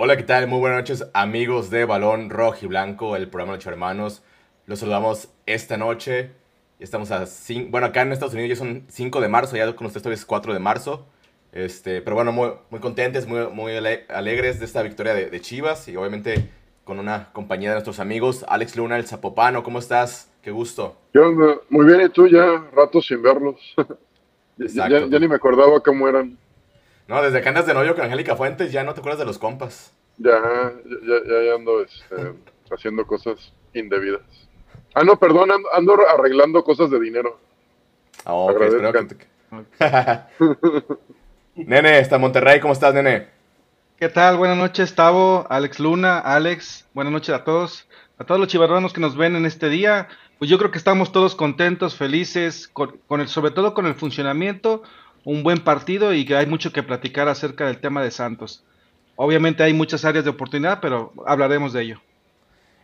Hola, ¿qué tal? Muy buenas noches, amigos de Balón Rojo y Blanco, el programa de Ocho Hermanos. Los saludamos esta noche. Estamos a bueno, acá en Estados Unidos ya son 5 de marzo, ya con ustedes todavía es 4 de marzo. Este, pero bueno, muy, muy contentes, muy, muy alegres de esta victoria de, de, Chivas y obviamente con una compañía de nuestros amigos, Alex Luna, el Zapopano. ¿Cómo estás? Qué gusto. Muy bien, ¿y tú? Ya rato sin verlos. ya, ya, ni me acordaba cómo eran. No, desde que andas de novio con Angélica Fuentes ya no te acuerdas de los compas. Ya, ya, ya ando este, haciendo cosas indebidas. Ah, no, perdón, ando, arreglando cosas de dinero. Ah, ok, espero que nene, está Monterrey, ¿cómo estás, nene? ¿Qué tal? Buenas noches, Tavo, Alex Luna, Alex. Buenas noches a todos. A todos los chivarronos que nos ven en este día. Pues yo creo que estamos todos contentos, felices, con, con el, sobre todo con el funcionamiento un buen partido y que hay mucho que platicar acerca del tema de Santos. Obviamente hay muchas áreas de oportunidad, pero hablaremos de ello.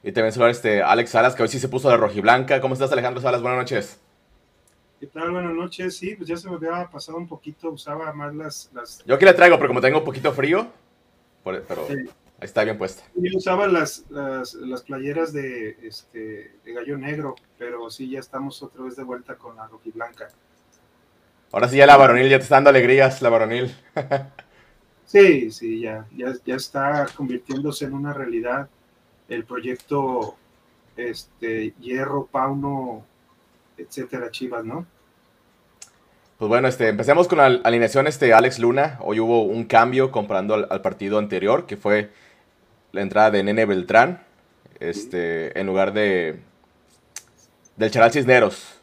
Y también saludar este Alex Salas, que hoy sí se puso de rojiblanca. ¿Cómo estás, Alejandro Salas? Buenas noches. ¿Qué tal? Buenas noches. Sí, pues ya se me había pasado un poquito, usaba más las... las... Yo aquí le traigo, pero como tengo un poquito frío, pero ahí está bien puesta. Yo usaba las, las, playeras de, este, de gallo negro, pero sí, ya estamos otra vez de vuelta con la rojiblanca. Ahora sí ya la varonil, ya te está dando alegrías la varonil. sí, sí, ya, ya, ya está convirtiéndose en una realidad el proyecto este, Hierro, Pauno, etcétera, Chivas, ¿no? Pues bueno, este, empecemos con la alineación este Alex Luna. Hoy hubo un cambio comparando al, partido anterior, que fue la entrada de Nene Beltrán, este, en lugar de del Charal Cisneros.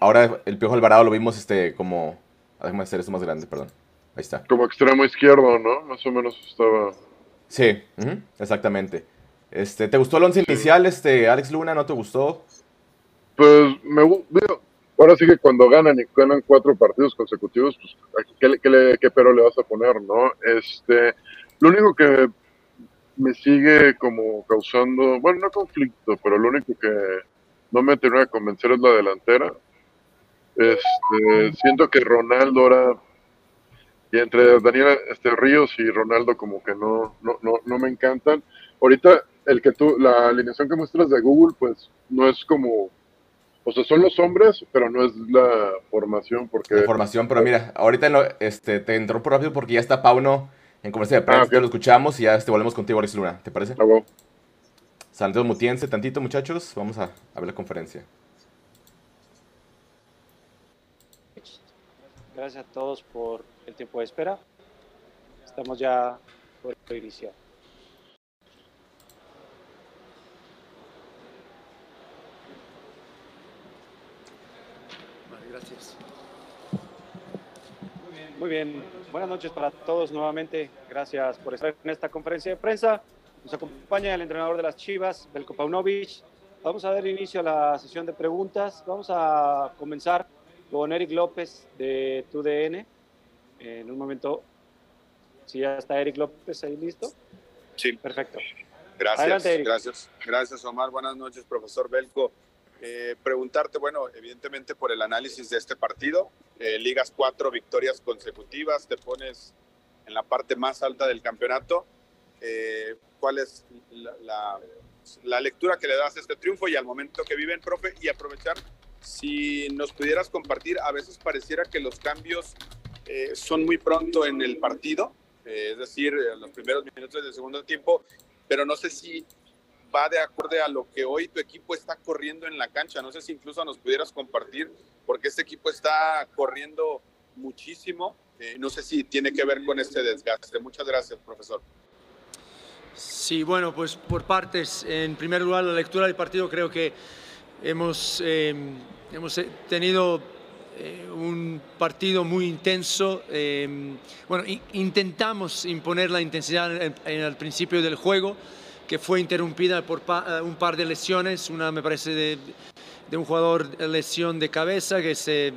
Ahora el Piojo Alvarado lo vimos este como... Déjame hacer esto más grande, perdón. Ahí está. Como extremo izquierdo, ¿no? Más o menos estaba... Sí, exactamente. Este, ¿Te gustó el once inicial, este, Alex Luna? ¿No te gustó? Pues me gusta. Ahora sí que cuando ganan y ganan cuatro partidos consecutivos, pues, ¿qué, qué, qué pero le vas a poner, no? Este, lo único que me sigue como causando, bueno, no conflicto, pero lo único que no me termina de convencer es la delantera. Este, siento que Ronaldo ahora, y entre Daniel este, Ríos y Ronaldo como que no, no, no, no me encantan. Ahorita el que tú, la alineación que muestras de Google, pues no es como, o sea, son los hombres, pero no es la formación porque... La formación, pero mira, ahorita este, te entró por rápido porque ya está Pauno en comercio de prensa, ah, lo escuchamos y ya este, volvemos contigo, Alex Luna, ¿te parece? Ah, Santos mutiense tantito, muchachos. Vamos a, ver la conferencia. Gracias a todos por el tiempo de espera. Estamos ya por iniciar. Vale, gracias. Muy bien, buenas noches para todos nuevamente. Gracias por estar en esta conferencia de prensa. Nos acompaña el entrenador de las Chivas, Belko Paunovic. Vamos a dar inicio a la sesión de preguntas. Vamos a comenzar con Eric López de TUDN. En un momento, si ya está Eric López ahí listo. Sí. Perfecto. Gracias, gracias. Gracias, Omar. Buenas noches, profesor Belco. Eh, preguntarte, bueno, evidentemente por el análisis de este partido, eh, ligas cuatro victorias consecutivas, te pones en la parte más alta del campeonato. Eh, cuál es la, la, lectura que le das a este triunfo y al momento que viven, profe, y aprovechar, si nos pudieras compartir, a veces pareciera que los cambios eh, son muy pronto en el partido, eh, es decir, en los primeros minutos del segundo tiempo, pero no sé si va de acuerdo a lo que hoy tu equipo está corriendo en la cancha. No sé si incluso nos pudieras compartir, porque este equipo está corriendo muchísimo. no sé si tiene que ver con este desgaste. Muchas gracias, profesor. Sí, bueno, pues por partes. En primer lugar, la lectura del partido creo que hemos, em, hemos tenido eh, un partido muy intenso. Em, bueno, intentamos imponer la intensidad en, el principio del juego, que fue interrumpida por eh, un par de lesiones. Una me parece de, de un jugador lesión de cabeza que se,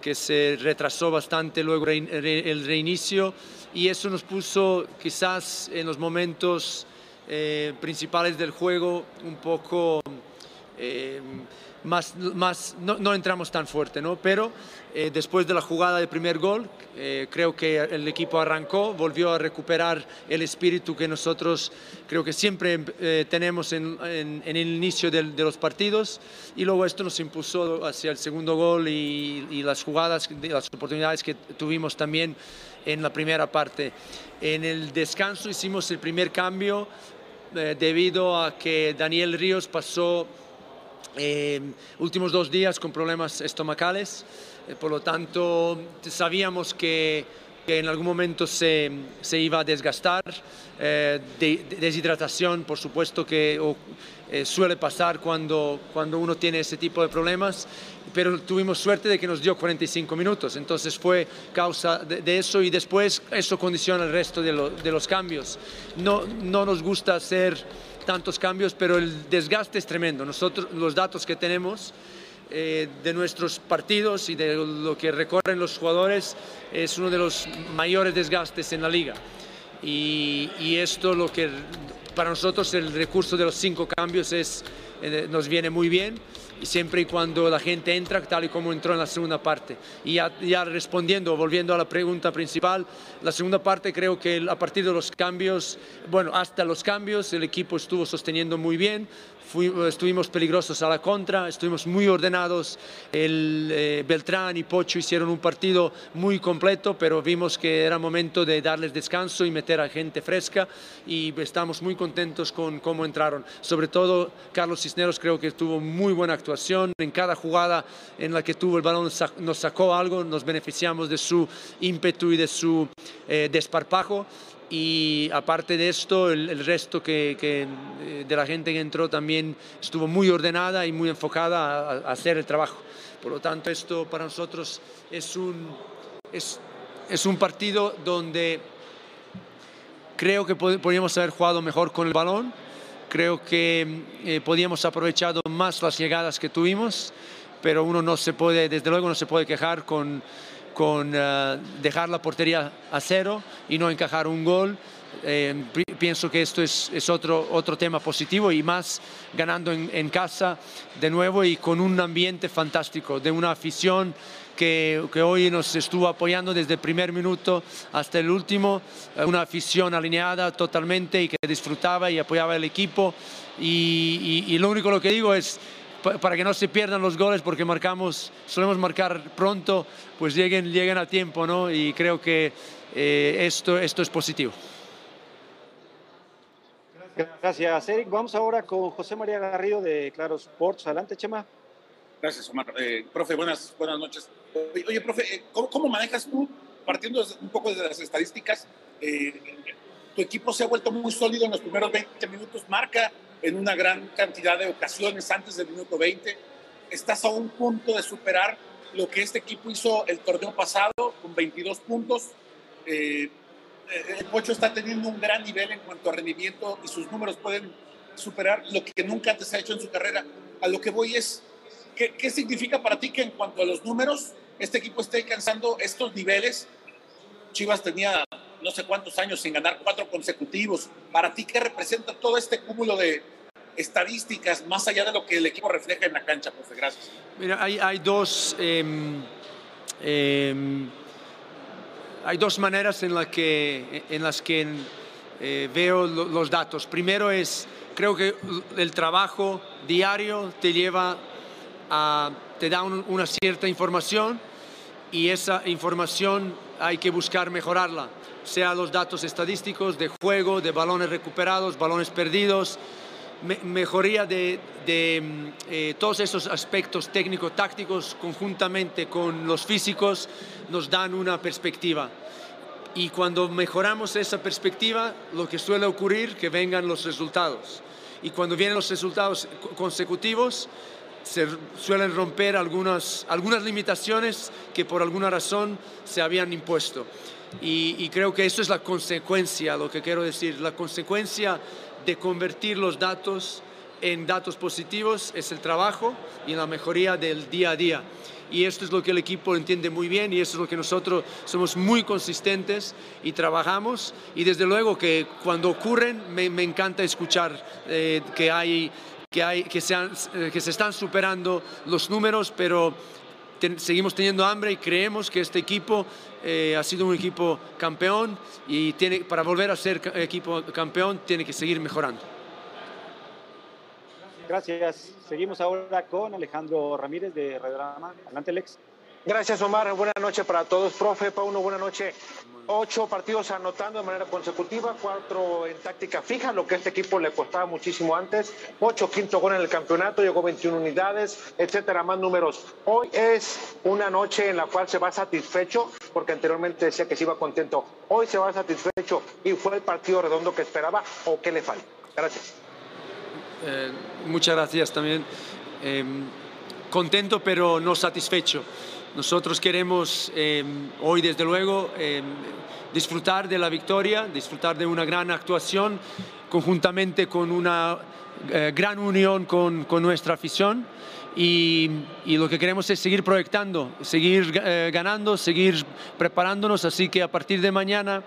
que se retrasó bastante luego el reinicio y eso nos puso quizás en los momentos eh, principales del juego un poco eh, más, más no, entramos tan fuerte, ¿no? Pero eh, después de la jugada del primer gol, eh, creo que el equipo arrancó, volvió a recuperar el espíritu que nosotros creo que siempre tenemos en, el inicio de, los partidos y luego esto nos impulsó hacia el segundo gol y, y las jugadas, las oportunidades que tuvimos también en la primera parte. En el descanso hicimos el primer cambio debido a que Daniel Ríos pasó eh, últimos dos días con problemas estomacales, eh, por lo tanto sabíamos que, que en algún momento se, se, iba a desgastar, eh, de, de deshidratación por supuesto que o, eh, suele pasar cuando, cuando uno tiene ese tipo de problemas, pero tuvimos suerte de que nos dio 45 minutos, entonces fue causa de, de eso y después eso condiciona el resto de, lo, de los cambios. No, no nos gusta hacer tantos cambios, pero el desgaste es tremendo. Nosotros, los datos que tenemos eh, de nuestros partidos y de lo que recorren los jugadores es uno de los mayores desgastes en la liga. Y, y esto lo que para nosotros el recurso de los cinco cambios es, eh, nos viene muy bien siempre y cuando la gente entra tal y como entró en la segunda parte. Y ya, ya, respondiendo, volviendo a la pregunta principal, la segunda parte creo que a partir de los cambios, bueno, hasta los cambios el equipo estuvo sosteniendo muy bien, Estuvimos peligrosos a la contra, estuvimos muy ordenados, el eh, Beltrán y Pocho hicieron un partido muy completo, pero vimos que era momento de darles descanso y meter a gente fresca y estamos muy contentos con cómo entraron. Sobre todo Carlos Cisneros creo que tuvo muy buena actuación, en cada jugada en la que tuvo el balón nos sacó algo, nos beneficiamos de su ímpetu y de su eh, desparpajo y aparte de esto, el, el resto que, que, eh, de la gente que entró también estuvo muy ordenada y muy enfocada a, a, hacer el trabajo. Por lo tanto, esto para nosotros es un, es, es un partido donde creo que podríamos haber jugado mejor con el balón, creo que eh, podíamos aprovechado más las llegadas que tuvimos, pero uno no se puede, desde luego no se puede quejar con con uh, dejar la portería a cero y no encajar un gol. Eh, pienso que esto es, es, otro, otro tema positivo y más ganando en, en, casa de nuevo y con un ambiente fantástico, de una afición que, que, hoy nos estuvo apoyando desde el primer minuto hasta el último, eh, una afición alineada totalmente y que disfrutaba y apoyaba el equipo y, y, y lo único lo que digo es para que no se pierdan los goles porque marcamos, solemos marcar pronto, pues lleguen, lleguen a tiempo, ¿no? Y creo que eh, esto, esto es positivo. Gracias, Eric. Vamos ahora con José María Garrido de Claro Sports. Adelante, Chema. Gracias, Omar. Eh, profe, buenas, buenas noches. Oye, profe, eh, ¿cómo, ¿cómo, manejas tú, partiendo un poco de las estadísticas, eh, tu equipo se ha vuelto muy sólido en los primeros 20 minutos, marca en una gran cantidad de ocasiones antes del minuto 20. Estás a un punto de superar lo que este equipo hizo el torneo pasado con 22 puntos. Eh, el Pocho está teniendo un gran nivel en cuanto a rendimiento y sus números pueden superar lo que nunca antes ha hecho en su carrera. A lo que voy es, ¿qué, ¿qué, significa para ti que en cuanto a los números, este equipo esté alcanzando estos niveles? Chivas tenía no sé cuántos años sin ganar cuatro consecutivos. Para ti, ¿qué representa todo este cúmulo de estadísticas más allá de lo que el equipo refleja en la cancha, profe? Gracias. Mira, hay, hay dos... Eh, eh, hay dos maneras en, la que, en las que eh, veo los datos. Primero es, creo que el trabajo diario te lleva a, te da un, una cierta información y esa información hay que buscar mejorarla sea los datos estadísticos de juego, de balones recuperados, balones perdidos, me mejoría de, de eh, todos esos aspectos técnico-tácticos conjuntamente con los físicos nos dan una perspectiva. Y cuando mejoramos esa perspectiva, lo que suele ocurrir que vengan los resultados. Y cuando vienen los resultados consecutivos, se suelen romper algunas, algunas limitaciones que por alguna razón se habían impuesto. Y, creo que eso es la consecuencia, lo que quiero decir, la consecuencia de convertir los datos en datos positivos es el trabajo y la mejoría del día a día. Y esto es lo que el equipo entiende muy bien y eso es lo que nosotros somos muy consistentes y trabajamos. Y desde luego que cuando ocurren me, me encanta escuchar eh, que hay que, hay, que, se, que se están superando los números, pero seguimos teniendo hambre y creemos que este equipo eh, ha sido un equipo campeón y tiene, para volver a ser equipo campeón tiene que seguir mejorando. Gracias. Seguimos ahora con Alejandro Ramírez de Radiodrama. Adelante, Lex. Gracias, Omar. Buenas noches para todos. Profe Pauno, buenas noches. Ocho partidos anotando de manera consecutiva, cuatro en táctica fija, lo que a este equipo le costaba muchísimo antes. Ocho, quinto gol en el campeonato, llegó 21 unidades, etcétera, más números. Hoy es una noche en la cual se va satisfecho, porque anteriormente decía que se iba contento. Hoy se va satisfecho y fue el partido redondo que esperaba o qué le falta. Gracias. Eh, muchas gracias también. Eh, contento, pero no satisfecho. Nosotros queremos eh, hoy, desde luego, eh, disfrutar de la victoria, disfrutar de una gran actuación, conjuntamente con una eh, gran unión con, nuestra afición. Y, y, lo que queremos es seguir proyectando, seguir ganando, seguir preparándonos. Así que a partir de mañana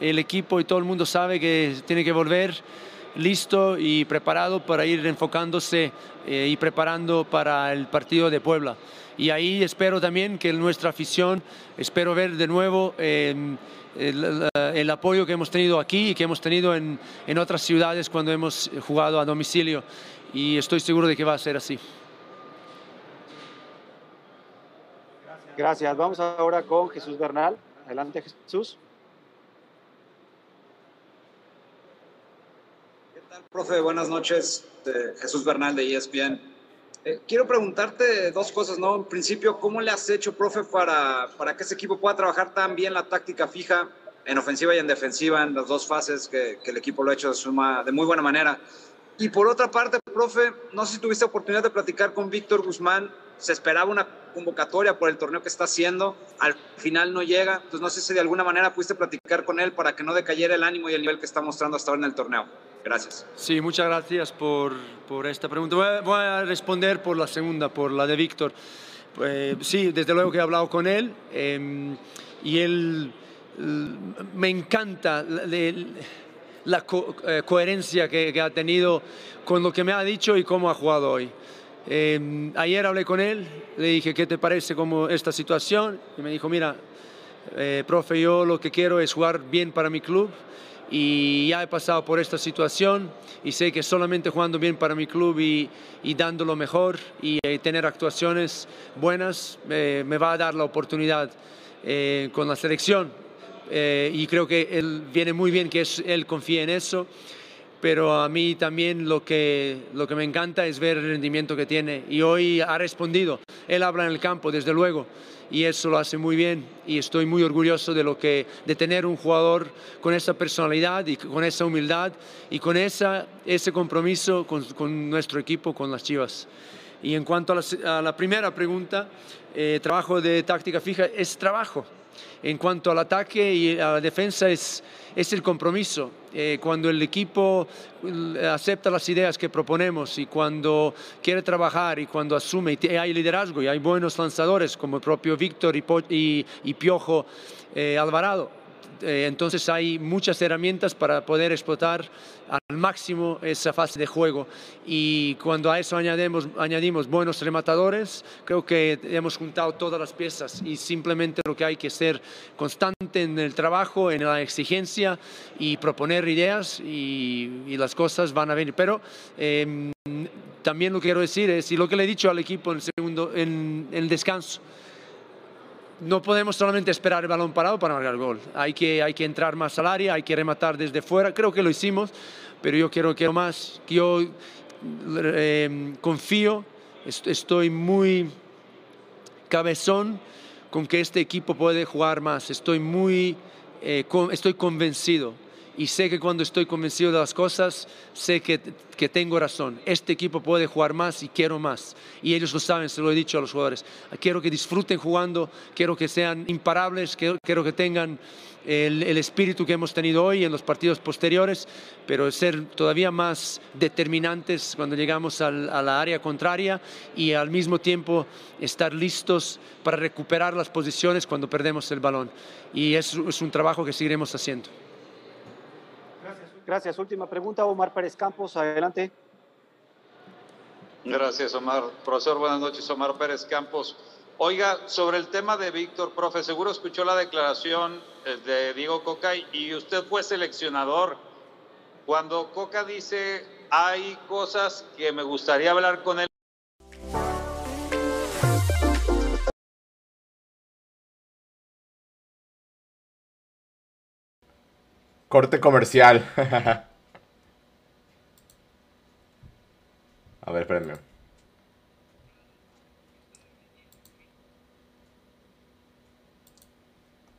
el equipo y todo el mundo sabe que tiene que volver listo y preparado para ir enfocándose y preparando para el partido de Puebla y ahí espero también que nuestra afición, espero ver de nuevo el, apoyo que hemos tenido aquí y que hemos tenido en, en otras ciudades cuando hemos jugado a domicilio y estoy seguro de que va a ser así. Gracias. Vamos ahora con Jesús Bernal. Adelante, Jesús. ¿Qué tal, profe? Buenas noches. Jesús Bernal de ESPN. Eh, quiero preguntarte dos cosas, ¿no? En principio, ¿cómo le has hecho, profe, para, para que ese equipo pueda trabajar tan bien la táctica fija en ofensiva y en defensiva en las dos fases que, el equipo lo ha hecho de, de muy buena manera? Y por otra parte, profe, no sé si tuviste oportunidad de platicar con Víctor Guzmán. Se esperaba una convocatoria por el torneo que está haciendo. Al final no llega. Entonces, no sé si de alguna manera pudiste platicar con él para que no decayera el ánimo y el nivel que está mostrando hasta ahora en el torneo. Gracias. Sí, muchas gracias por, por esta pregunta. Voy a, voy a, responder por la segunda, por la de Víctor. Eh, sí, desde luego que he hablado con él eh, y él me encanta la co eh, coherencia que, que, ha tenido con lo que me ha dicho y cómo ha jugado hoy. Eh, ayer hablé con él, le dije, ¿qué te parece como esta situación? Y me dijo, mira, eh, profe, yo lo que quiero es jugar bien para mi club y ya he pasado por esta situación y sé que solamente jugando bien para mi club y, y dando lo mejor y eh, tener actuaciones buenas eh, me va a dar la oportunidad eh, con la selección. Eh, y creo que él viene muy bien que es, él confíe en eso, pero a mí también lo que, lo que me encanta es ver el rendimiento que tiene y hoy ha respondido. Él habla en el campo, desde luego y eso lo hace muy bien y estoy muy orgulloso de lo que de tener un jugador con esa personalidad y con esa humildad y con esa, ese compromiso con, nuestro equipo, con las Chivas. Y en cuanto a la, a la primera pregunta, eh, trabajo de táctica fija es trabajo. En cuanto al ataque y a la defensa es, es el compromiso. Eh, cuando el equipo acepta las ideas que proponemos y cuando quiere trabajar y cuando asume y hay liderazgo y hay buenos lanzadores como el propio Víctor y, Piojo eh, Alvarado, eh, entonces hay muchas herramientas para poder explotar al máximo esa fase de juego y cuando a eso añadimos, añadimos buenos rematadores, creo que hemos juntado todas las piezas y simplemente lo que hay que ser constante en el trabajo, en la exigencia y proponer ideas y, y las cosas van a venir. Pero eh, también lo que quiero decir es, y lo que le he dicho al equipo en segundo, en, en el descanso, no podemos solamente esperar el balón parado para marcar el gol. Hay que, hay que entrar más al área, hay que rematar desde fuera. Creo que lo hicimos, pero yo quiero, quiero más. Yo eh, confío, estoy muy cabezón con que este equipo puede jugar más. Estoy muy, eh, estoy convencido y sé que cuando estoy convencido de las cosas, sé que, que, tengo razón. Este equipo puede jugar más y quiero más. Y ellos lo saben, se lo he dicho a los jugadores. Quiero que disfruten jugando, quiero que sean imparables, quiero, quiero que tengan el, el, espíritu que hemos tenido hoy en los partidos posteriores, pero ser todavía más determinantes cuando llegamos al, a la área contraria y al mismo tiempo estar listos para recuperar las posiciones cuando perdemos el balón. Y eso es un trabajo que seguiremos haciendo. Gracias. Última pregunta, Omar Pérez Campos, adelante. Gracias, Omar. Profesor, buenas noches. Omar Pérez Campos. Oiga, sobre el tema de Víctor, profe, seguro escuchó la declaración eh, de Diego Coca y usted fue seleccionador. Cuando Coca dice, hay cosas que me gustaría hablar con él. Corte comercial. A ver, espérenme.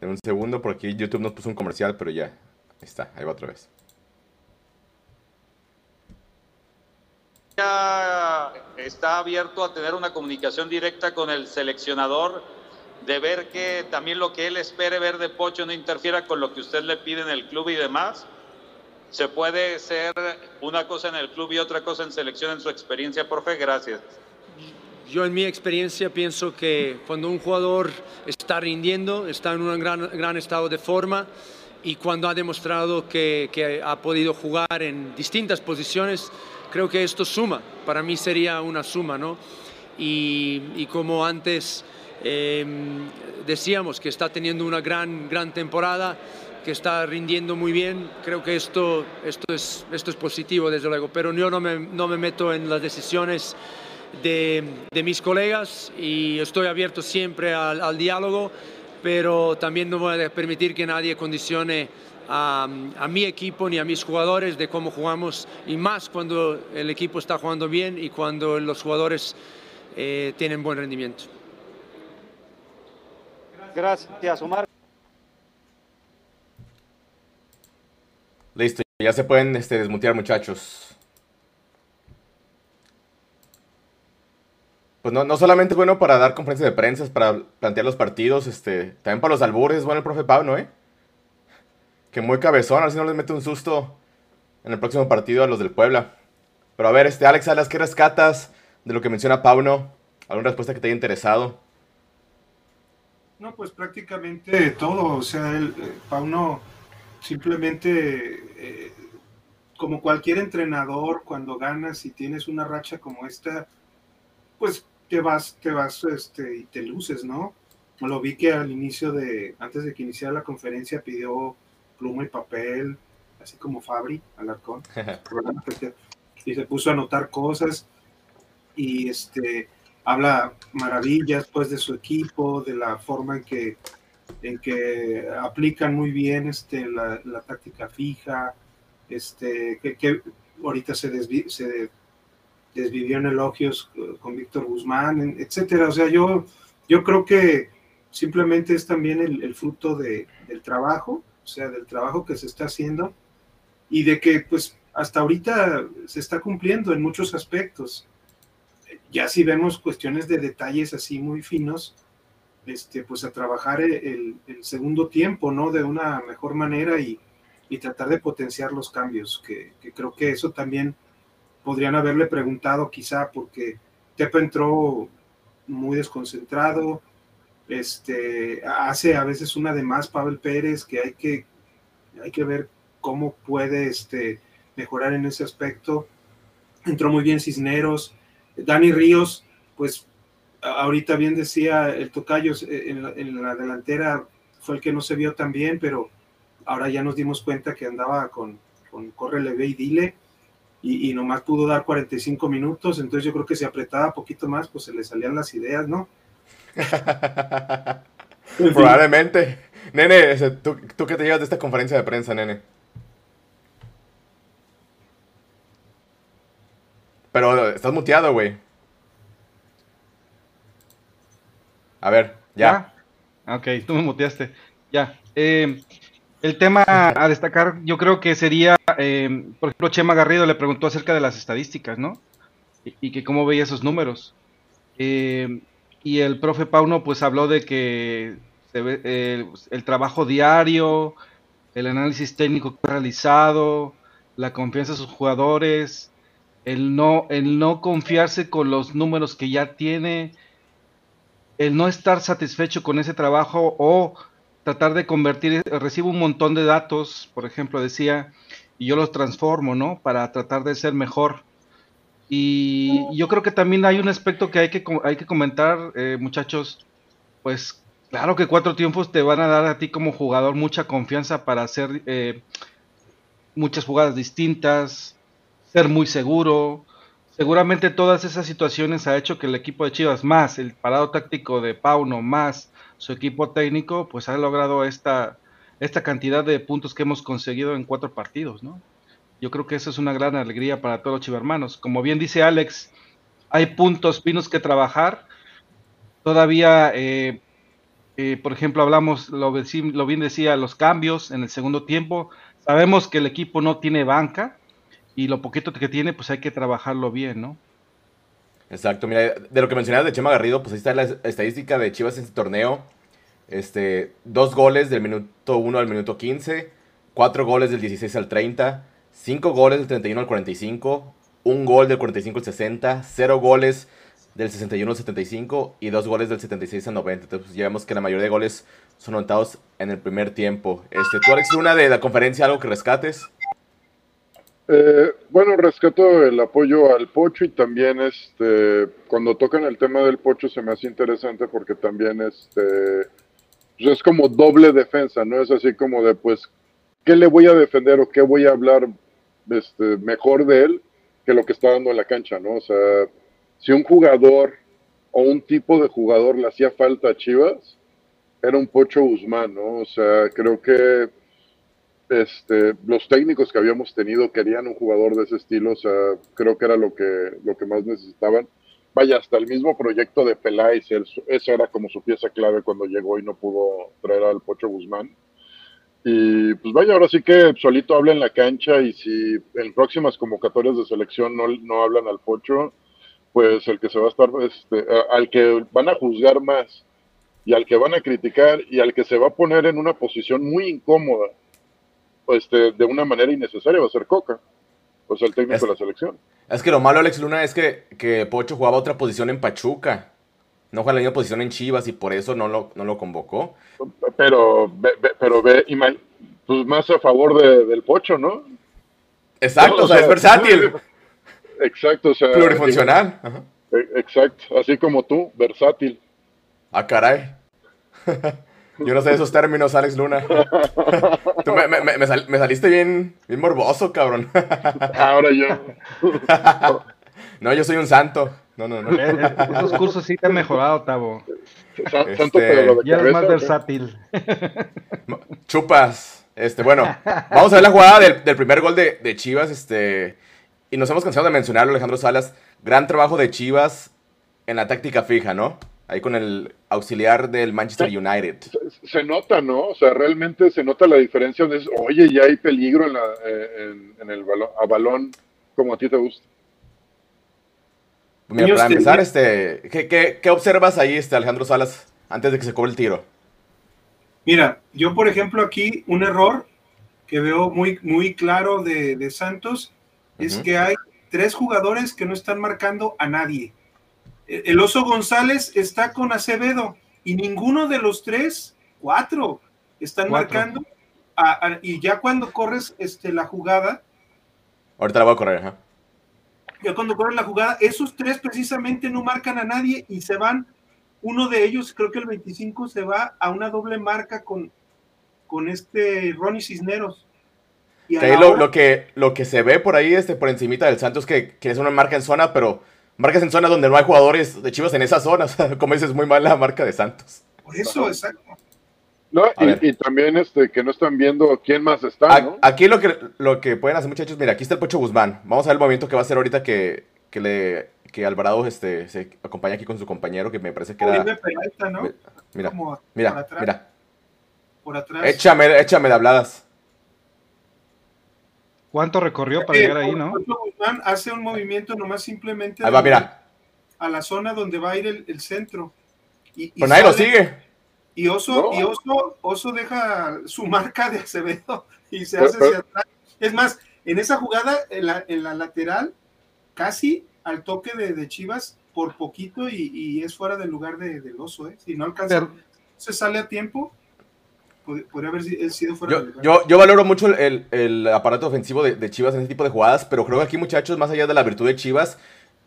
En un segundo, por aquí YouTube nos puso un comercial, pero ya. Está, ahí va otra vez. Ya está abierto a tener una comunicación directa con el seleccionador, de ver que también lo que él espere ver de Pocho no interfiera con lo que usted le pide en el club y demás. Se puede ser una cosa en el club y otra cosa en selección en su experiencia, profe. Gracias. Yo en mi experiencia pienso que cuando un jugador está rindiendo, está en un gran, gran estado de forma y cuando ha demostrado que, que, ha podido jugar en distintas posiciones, creo que esto suma. Para mí sería una suma, ¿no? Y como antes eh, decíamos que está teniendo una gran, gran temporada, que está rindiendo muy bien, creo que esto, esto, es, esto es positivo, desde luego, pero yo no me, no me meto en las decisiones de, de, mis colegas y estoy abierto siempre al, al, diálogo, pero también no voy a permitir que nadie condicione a, a, mi equipo ni a mis jugadores de cómo jugamos y más cuando el equipo está jugando bien y cuando los jugadores eh, tienen buen rendimiento. Gracias, Omar. Listo, ya se pueden este, desmutear muchachos. Pues no, no solamente es bueno para dar conferencias de prensa, para plantear los partidos, este, también para los albures, es bueno el profe Pau, ¿no? Eh? Que muy cabezón, a ver si no les mete un susto en el próximo partido a los del Puebla. Pero a ver, este, Alex Salas, ¿qué rescatas de lo que menciona Pauno? ¿Alguna respuesta que te haya interesado? No, pues prácticamente todo. O sea, el, eh, Pauno simplemente, eh, como cualquier entrenador, cuando ganas y tienes una racha como esta, pues te vas, te vas este, y te luces, ¿no? Lo vi que al inicio de, antes de que iniciara la conferencia, pidió pluma y papel, así como Fabri, Alarcón, y se puso a anotar cosas y este habla maravillas pues de su equipo, de la forma en que en que aplican muy bien este la, táctica fija, este que, ahorita se, desvi, se desvivió en elogios con Víctor Guzmán, etcétera. O sea, yo, yo creo que simplemente es también el, fruto de, del trabajo, o sea, del trabajo que se está haciendo y de que pues hasta ahorita se está cumpliendo en muchos aspectos. Ya si vemos cuestiones de detalles así muy finos, este, pues a trabajar el, segundo tiempo, ¿no? De una mejor manera y, y tratar de potenciar los cambios, que, creo que eso también podrían haberle preguntado quizá porque Tepa entró muy desconcentrado, este, hace a veces una de más Pavel Pérez que hay que, hay que ver cómo puede este, mejorar en ese aspecto. Entró muy bien Cisneros. Dani Ríos, pues ahorita bien decía el Tocayo, en la, en la, delantera fue el que no se vio tan bien, pero ahora ya nos dimos cuenta que andaba con, con córrele, ve y dile, y, y, nomás pudo dar 45 minutos, entonces yo creo que si apretaba poquito más, pues se le salían las ideas, ¿no? Probablemente. Nene, ¿tú, ¿tú qué te llevas de esta conferencia de prensa, nene? Pero estás muteado, güey. A ver, ya. ¿Ya? Ok, tú me muteaste. Ya. Eh, el tema a destacar, yo creo que sería, eh, por ejemplo, Chema Garrido le preguntó acerca de las estadísticas, ¿no? Y, que cómo veía esos números. Eh, y el profe Pauno, pues habló de que se ve, el trabajo diario, el análisis técnico que ha realizado, la confianza de sus jugadores, el no, el no confiarse con los números que ya tiene, el no estar satisfecho con ese trabajo o tratar de convertir, recibo un montón de datos, por ejemplo, decía, y yo los transformo, ¿no? Para tratar de ser mejor. Y yo creo que también hay un aspecto que hay que, hay que comentar, eh, muchachos. Pues claro que cuatro triunfos te van a dar a ti como jugador mucha confianza para hacer eh, muchas jugadas distintas, ser muy seguro. Seguramente todas esas situaciones ha hecho que el equipo de Chivas, más el parado táctico de Pauno, más su equipo técnico, pues ha logrado esta, esta cantidad de puntos que hemos conseguido en cuatro partidos, ¿no? Yo creo que eso es una gran alegría para todos los chivermanos. Como bien dice Alex, hay puntos pinos que trabajar. Todavía, eh, eh, por ejemplo, hablamos, lo bien decía, los cambios en el segundo tiempo. Sabemos que el equipo no tiene banca y lo poquito que tiene, pues hay que trabajarlo bien, ¿no? Exacto, mira, de lo que mencionabas de Chema Garrido, pues ahí está la estadística de Chivas en este torneo. Este, dos goles del minuto 1 al minuto 15, cuatro goles del 16 al 30, cinco goles del 31 al 45, un gol del 45 al 60, cero goles del 61 al 75 y dos goles del 76 al 90. Entonces, pues, ya vemos que la mayoría de goles son anotados en el primer tiempo. Este, ¿Tú, Alex Luna, de la conferencia, algo que rescates? Eh, bueno, rescato el apoyo al Pocho y también este cuando tocan el tema del Pocho se me hace interesante porque también este pues, es como doble defensa, no es así como de pues qué le voy a defender o qué voy a hablar este, mejor de él que lo que está dando en la cancha, ¿no? O sea, si un jugador o un tipo de jugador le hacía falta a Chivas, era un Pocho Guzmán, ¿no? O sea, creo que este, los técnicos que habíamos tenido querían un jugador de ese estilo, o sea, creo que era lo que, lo que más necesitaban. Vaya, hasta el mismo proyecto de Peláez, esa era como su pieza clave cuando llegó y no pudo traer al Pocho Guzmán. Y pues vaya, ahora sí que solito habla en la cancha y si en próximas convocatorias de selección no, no hablan al Pocho, pues el que se va a estar, este, al que van a juzgar más y al que van a criticar y al que se va a poner en una posición muy incómoda este, de una manera innecesaria va a ser Coca, pues el técnico de la selección. Es que lo malo, Alex Luna, es que, que Pocho jugaba otra posición en Pachuca. No juega la misma posición en Chivas y por eso no lo, no lo convocó. Pero, pero ve, pues más a favor del Pocho, ¿no? Exacto, o, sea, es versátil. Exacto, o sea. Plurifuncional. E, exacto, así como tú, versátil. Ah, caray. Yo no sé esos términos, Alex Luna. Tú me, me, me, saliste bien, bien morboso, cabrón. Ahora yo. No, yo soy un santo. No, no, no. Eh, eh, esos cursos sí te han mejorado, Tavo. Santo, este, pero Ya es más versátil. Chupas. Este, bueno, vamos a ver la jugada del, del primer gol de, de, Chivas. Este, y nos hemos cansado de mencionarlo, Alejandro Salas. Gran trabajo de Chivas en la táctica fija, ¿no? Ahí con el auxiliar del Manchester United. Se, nota, ¿no? O sea, realmente se nota la diferencia. Donde Oye, ya hay peligro en, la, eh, en, el balón, a balón como a ti te gusta. Mira, para empezar, este, ¿qué, qué, observas ahí, este, Alejandro Salas, antes de que se cobre el tiro? Mira, yo por ejemplo aquí un error que veo muy, muy claro de, de Santos es que hay tres jugadores que no están marcando a nadie el oso González está con Acevedo y ninguno de los tres, cuatro, están marcando. y ya cuando corres este, la jugada. Ahorita la voy a correr, ajá. Ya cuando corres la jugada, esos tres precisamente no marcan a nadie y se van. Uno de ellos, creo que el 25, se va a una doble marca con, con este Ronnie Cisneros. Y lo, lo, que, lo que se ve por ahí, este, por encimita del Santos, que, que es una marca en zona, pero marcas en zonas donde no hay jugadores de Chivas en esas zonas. Como dices, muy mal la marca de Santos. Por eso, exacto. No, y, también este, que no están viendo quién más está. ¿no? Aquí lo que, lo que pueden hacer, muchachos, mira, aquí está el Pocho Guzmán. Vamos a ver el movimiento que va a hacer ahorita que, que, le, que Alvarado este, se acompaña aquí con su compañero, que me parece que era. Mira, mira, mira. Por atrás. Échame, échame de habladas. ¿Cuánto recorrió para llegar ahí, no? Guzmán hace un movimiento nomás simplemente ahí va, mira. a la zona donde va a ir el, centro. Y, pues nadie lo sigue. Y Oso, y Oso, Oso deja su marca de Acevedo y se hace hacia atrás. Es más, en esa jugada, en la, lateral, casi al toque de, Chivas, por poquito y, es fuera del lugar de, del Oso. ¿eh? Si no alcanza, se sale a tiempo podría haber sido fuera yo, yo, valoro mucho el, el, aparato ofensivo de, Chivas en ese tipo de jugadas, pero creo que aquí, muchachos, más allá de la virtud de Chivas,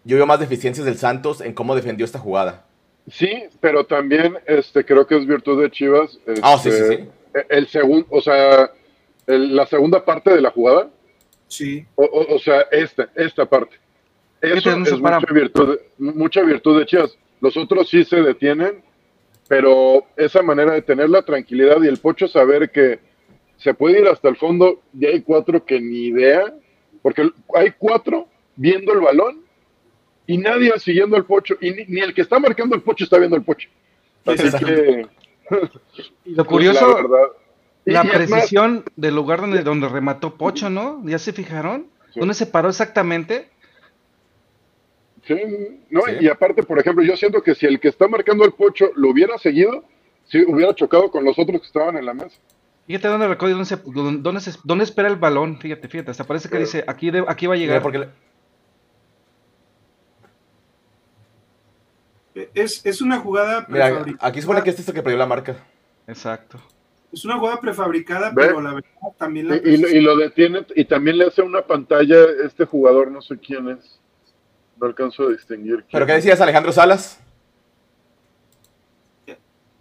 yo veo más deficiencias del Santos en cómo defendió esta jugada. Sí, pero también este, creo que es virtud de Chivas. Ah, sí, sí, este, sí. El segundo, o sea, el- la segunda parte de la jugada, Sí. o, o- o sea, esta, esta parte. Eso es para. mucha virtud, de- mucha virtud de Chivas. Los otros sí se detienen, pero esa manera de tener la tranquilidad y el pocho saber que se puede ir hasta el fondo y hay cuatro que ni idea, porque hay cuatro viendo el balón y nadie siguiendo al pocho, y ni, ni el que está marcando el pocho está viendo el pocho. Así que, Y lo curioso, la verdad. Y- la y más, precisión del lugar donde, donde remató Pocho, ¿no? ¿Ya se fijaron? Sí. ¿Dónde se paró exactamente? Sí, no, Sí. y aparte, por ejemplo, yo siento que si el que está marcando el pocho lo hubiera seguido, si hubiera chocado con los otros que estaban en la mesa. Fíjate dónde recorre, dónde, se, dónde, dónde se- dónde espera el balón. Fíjate, fíjate. Hasta parece que dice, aquí, de- aquí va a Mira, llegar. porque le- Es, es una jugada mira, prefabricada. aquí supone que este es el que perdió la marca. Exacto. Es una jugada prefabricada, ¿Ve? pero la verdad también la Y, y lo detiene y también le hace una pantalla este jugador, no sé quién es. No alcanzo a distinguir. quién ¿Pero qué decías, Alejandro Salas?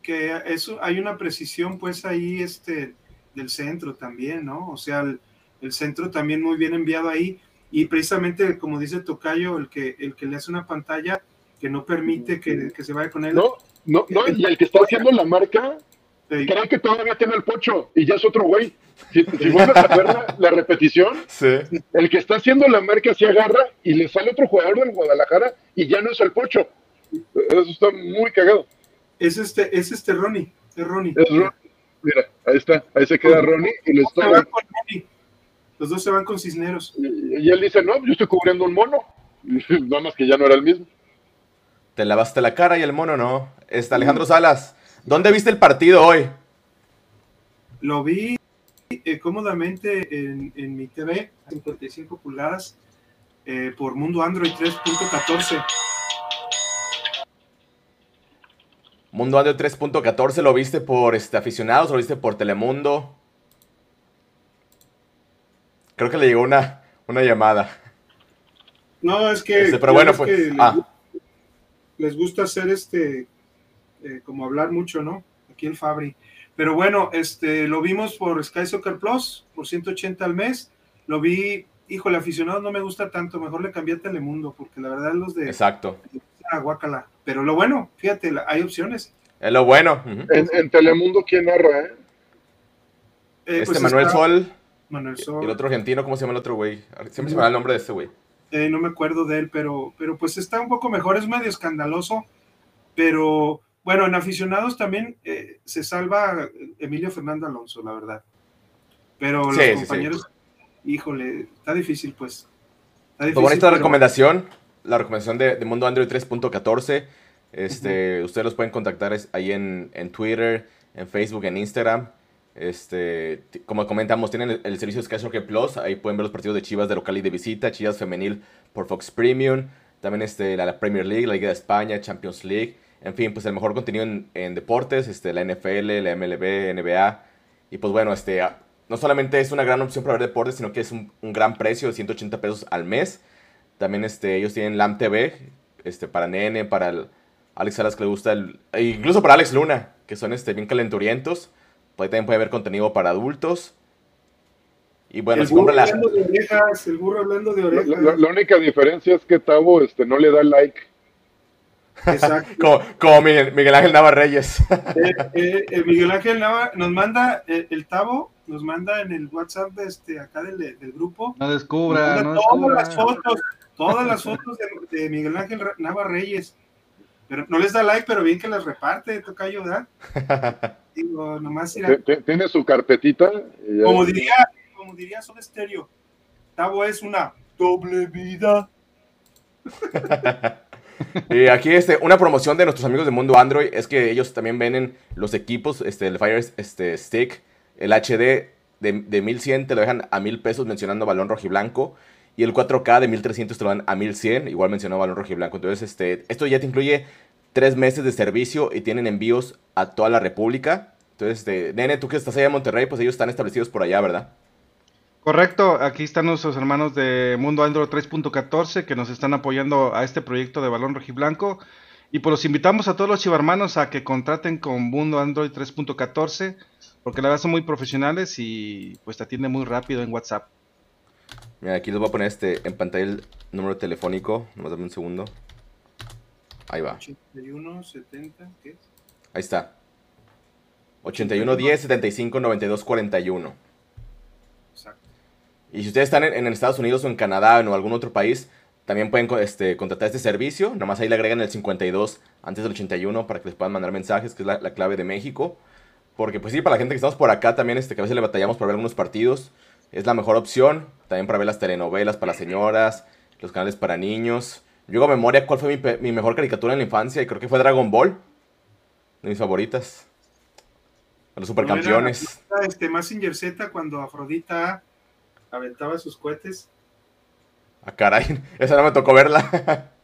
que eso hay una precisión pues ahí este del centro también, ¿no? O sea, el, el centro también muy bien enviado ahí y precisamente como dice Tocayo, el que el que le hace una pantalla que no permite que, que se vaya con él. No, no, no, y el que está haciendo la marca Eh, cree que todavía tiene el pocho y ya es otro güey. Si, si vuelves a ver la, la repetición, Sí. el que está haciendo la marca se agarra y le sale otro jugador del Guadalajara y ya no es el pocho. Eso está muy cagado. es este es este Ronnie, es Ronnie. Es Ron- Mira, ahí está, ahí se queda Ronnie y se está. van con Ronnie. Los dos se van con Cisneros. Y, y él dice, no, yo estoy cubriendo un mono. Nada más que ya no era el mismo. Te lavaste la cara y el mono no. Este, Alejandro Salas, ¿dónde viste el partido hoy? Lo vi eh, cómodamente en, en mi TV, 55 pulgadas, eh, por Mundo Android 3.14. Mundo Android 3.14, ¿lo viste por este, aficionados? ¿Lo viste por Telemundo? Creo que le llegó una, una llamada. No, es que, Este, pero bueno, pues, les, ah. les gusta hacer este, eh, como hablar mucho, ¿no? Aquí el Fabri. Pero bueno, este, lo vimos por Sky Soccer Plus, por 180 al mes. Lo vi, híjole, aficionado no me gusta tanto, mejor le cambié a Telemundo, porque la verdad los de Exacto. ah, guácala. Pero lo bueno, fíjate, hay opciones. Es lo bueno. En, en Telemundo, ¿quién narra, eh? Eh, Este pues Manuel está Sol Manuel y Sol. el otro argentino, ¿cómo se llama el otro güey? Siempre se me da el nombre de este güey. Eh, no me acuerdo de él, pero, pero pues está un poco mejor, es medio escandaloso, pero bueno, en aficionados también eh, se salva Emilio Fernando Alonso, la verdad. Pero Sí, los sí, sí. compañeros, híjole, está difícil pues. Está difícil, pero- recomendación, la recomendación de, de Mundo Android 3.14. Este, Ustedes los pueden contactar ahí en, en Twitter, en Facebook, en Instagram. Este, como comentamos, tienen el, el servicio de Sky Soccer Plus. Ahí pueden ver los partidos de Chivas de local y de visita, Chivas femenil por Fox Premium. También este, la, la Premier League, la Liga de España, Champions League. En fin, pues el mejor contenido en, en deportes, este, la NFL, la MLB, NBA. Y pues bueno, este, a- no solamente es una gran opción para ver deportes, sino que es un, un gran precio de 180 pesos al mes. También este, ellos tienen LAM TV, este, para Nene, para el Alex Salas que le gusta, el, e incluso para Alex Luna, que son este, bien calenturientos. Pues ahí también puede haber contenido para adultos. Y bueno, el si burro compra la... hablando de orejas, el burro hablando de La, orejas. la- la única diferencia es que Tavo este, no le da like. Exacto. Como, como Miguel, Miguel Ángel Nava Reyes. Eh, eh, eh, Miguel Ángel Nava nos manda, eh, el Tavo nos manda en el WhatsApp de este, acá del, del grupo, No descubra, no todas las fotos, todas las fotos de, de Miguel Ángel Nava Reyes. Pero no les da like, pero bien que las reparte, toca ayudar. Digo, nomás irá. Tiene su carpetita. y ya- Como diría, como diría Soda Stereo, Tavo es una doble vida. Y aquí este, una promoción de nuestros amigos de Mundo Android es que ellos también venden los equipos, este, el Fire este, Stick, el HD de, de 1100 te lo dejan a 1000 pesos mencionando balón rojiblanco y el 4K de 1300 te lo dan a 1100, igual mencionó balón rojiblanco. Entonces, este, esto ya te incluye tres meses de servicio y tienen envíos a toda la República. Entonces, este, nene, tú que estás allá en Monterrey, pues ellos están establecidos por allá, ¿verdad? Correcto, aquí están nuestros hermanos de Mundo Android 3.14 que nos están apoyando a este proyecto de Balón Rojiblanco. Y pues los invitamos a todos los chivarmanos a que contraten con Mundo Android 3.14, porque la verdad son muy profesionales y pues te atiende muy rápido en WhatsApp. Mira, aquí les voy a poner este en pantalla el número telefónico. Nomás dame un segundo. Ahí va. 81, 70, ¿qué es? Ahí está. 81 10 75 92 41. Y si ustedes están en, en Estados Unidos o en Canadá o en algún otro país, también pueden este, contratar este servicio. Nada más ahí le agregan el 52 antes del 81 para que les puedan mandar mensajes, que es la, la clave de México. Porque pues sí, para la gente que estamos por acá también, este, que a veces le batallamos para ver algunos partidos, es la mejor opción. También para ver las telenovelas para las señoras, los canales para niños. Yo hago memoria cuál fue mi, mejor caricatura en la infancia y creo que fue Dragon Ball. De mis favoritas. Los supercampeones. ¿No era este Massinger Z cuando Afrodita aventaba sus cohetes? Ah, caray, esa no me tocó verla.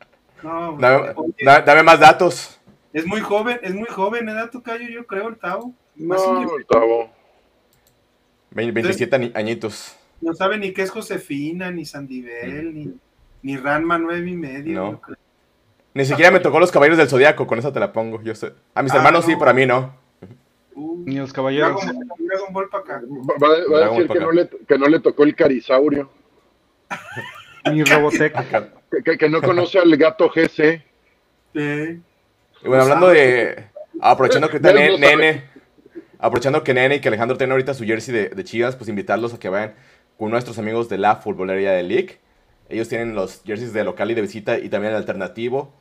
No, dame, oye, dame más datos. es muy joven, es muy joven, ¿eh? Tu callo, yo creo, el Tavo. No, Mazinger Tavo. Ve- 27 añi- añitos. no sabe ni qué es Josefina, ni Sandivel, ni, ni Ranma nueve y medio. No. Ni siquiera me tocó los caballeros del zodiaco, con esa te la pongo. Yo sé. A mis Ah, hermanos sí, no. pero a mí no. Uh, Ni los caballeros. Dragon, Dragon Ball para acá. Va, va- va a decir que no, le, que no le tocó el carisaurio. Ni Robotech. Que, que- que no conoce al gato GC. Sí. Y bueno, hablando de. Aprovechando que lo sabe. Nene. Aprovechando que Nene y que Alejandro tienen ahorita su jersey de, de Chivas, pues invitarlos a que vayan con nuestros amigos de la futbolería de League. Ellos tienen los jerseys de local y de visita y también el alternativo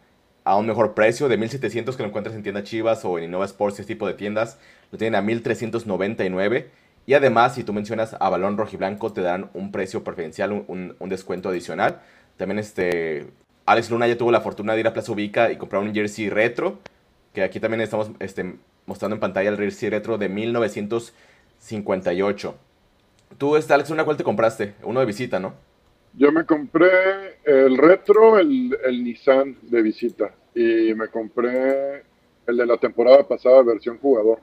a un mejor precio de 1700 que lo encuentras en tienda Chivas o en Innova Sports, ese tipo de tiendas. Lo tienen a 1399. Y además, si tú mencionas a Balón Rojiblanco, te dan un precio preferencial, un, un- un descuento adicional. También este, Alex Luna ya tuvo la fortuna de ir a Plaza Ubica y comprar un jersey retro, que aquí también estamos este, mostrando en pantalla el jersey retro de 1958. Tú, este, Alex Luna, ¿cuál te compraste? Uno de visita, ¿no? Yo me compré el retro, el, el Nissan de visita. Y me compré el de la temporada pasada, versión jugador.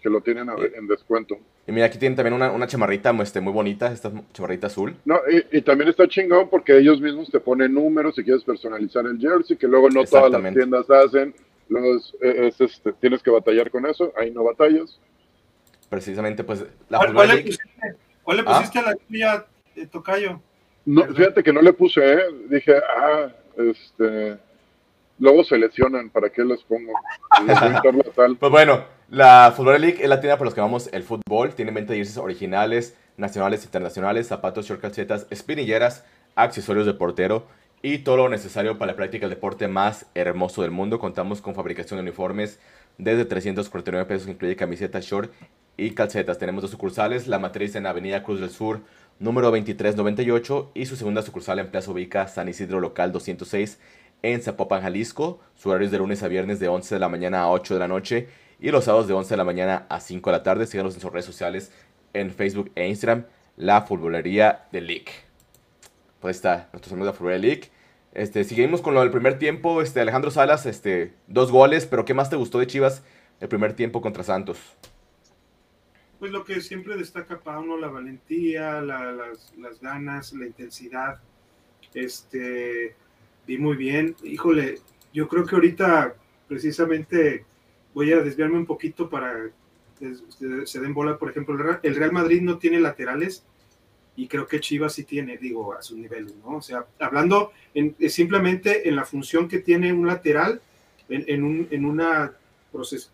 Que lo tienen a- en descuento. Y mira, aquí tienen también una, una chamarrita este, muy bonita, esta chamarrita azul. No, y, y también está chingón porque ellos mismos te ponen números si quieres personalizar el jersey, que luego no todas las tiendas hacen. Es- es, este, tienes que batallar con eso, ahí no batallas. Precisamente, pues, la ¿Cuál, Football cuál le League- pusiste, cuál le Ah. pusiste a la tuya, eh, Tocayo? No, ¿Verdad? fíjate que no le puse, ¿eh? dije, ah, este, luego se lesionan, ¿para qué les pongo? Les tal. Pues bueno, la Football League es la tienda por los que vamos el fútbol. Venta de jerseys originales, nacionales, internacionales, zapatos, short calcetas, espinilleras, accesorios de portero y todo lo necesario para la práctica del deporte más hermoso del mundo. Contamos con fabricación de uniformes desde 349 pesos, que incluye camiseta, short y calcetas. Tenemos dos sucursales, la matriz en Avenida Cruz del Sur, número 2398 y su segunda sucursal en Plaza Ubica, San Isidro Local 206 en Zapopan, Jalisco. Su horario es de lunes a viernes de 11 de la mañana a 8 de la noche y los sábados de 11 de la mañana a 5 de la tarde. Síganos en sus redes sociales en Facebook e Instagram, la Futbolería de League. Pues está, nuestros amigos de la Futbolería League. Este, seguimos con lo del primer tiempo. Este, Alejandro Salas, este, dos goles, pero ¿qué más te gustó de Chivas el primer tiempo contra Santos? Pues lo que siempre destaca para uno, la valentía, la- las, ganas, la intensidad. Este, vi muy bien. Híjole, yo creo que ahorita precisamente voy a desviarme un poquito para que se- den bola. Por ejemplo, el Real- Madrid no tiene laterales y creo que Chivas sí tiene, digo, a sus niveles, ¿no? O sea, hablando en- simplemente en la función que tiene un lateral en, en un- en una,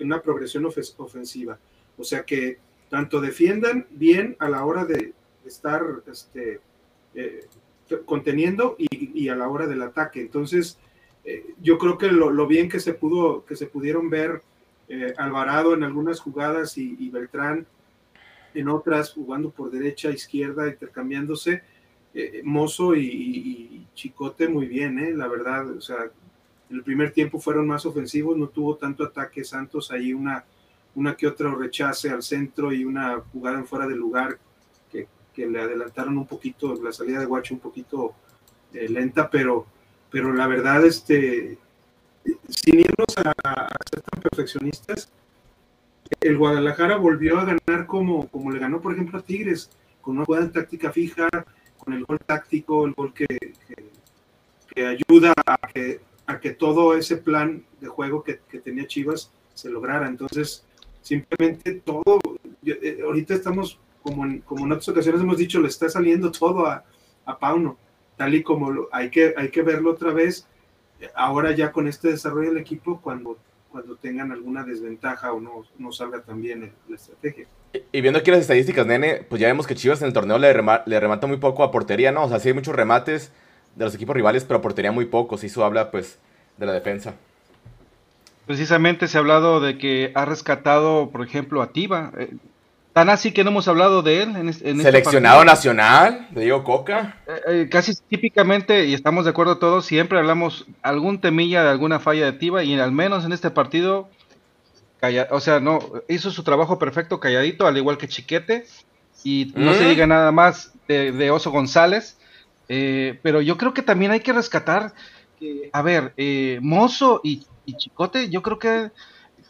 una progresión ofensiva. O sea que tanto defiendan bien a la hora de estar este, eh, conteniendo y, a la hora del ataque. Entonces, eh, yo creo que lo, lo bien que se pudo, que se pudieron ver eh, Alvarado en algunas jugadas y, Beltrán en otras, jugando por derecha, izquierda, intercambiándose, Mozo y Chicote muy bien, eh, la verdad, o sea, en el primer tiempo fueron más ofensivos, no tuvo tanto ataque Santos, ahí una, una que otro rechace al centro y una jugada en fuera de lugar que, que le adelantaron un poquito, la salida de Guacho un poquito eh, lenta, pero, pero la verdad, este, sin irnos a, ser tan perfeccionistas, el Guadalajara volvió a ganar como, como le ganó, por ejemplo, a Tigres. con una buena táctica fija, con el gol táctico, el gol que, que, ayuda a que, a que todo ese plan de juego que, que tenía Chivas se lograra. Entonces, simplemente todo, eh, ahorita estamos, como en, como en otras ocasiones hemos dicho, le está saliendo todo a, a Pauno, tal y como lo, hay, que, hay que verlo otra vez, ahora ya con este desarrollo del equipo, cuando, cuando tengan alguna desventaja o no, no salga tan bien la estrategia. Y viendo aquí las estadísticas, nene, pues ya vemos que Chivas en el torneo le, le remata muy poco a portería, ¿no? O sea, sí hay muchos remates de los equipos rivales, pero portería muy pocos. Y eso habla, pues, de la defensa. Precisamente se ha hablado de que ha rescatado, por ejemplo, a Tiva. Eh, tan así que no hemos hablado de él. En, este Seleccionado nacional, de Diego Coca. Eh, eh, casi típicamente, y estamos de acuerdo todos, siempre hablamos algún temilla de alguna falla de Tiva, y al menos en este partido, o sea, no hizo su trabajo perfecto calladito, al igual que Chiquete, y no se diga nada más de, Oso González. pero yo creo que también hay que rescatar a ver, Mozo y y Chicote, yo creo que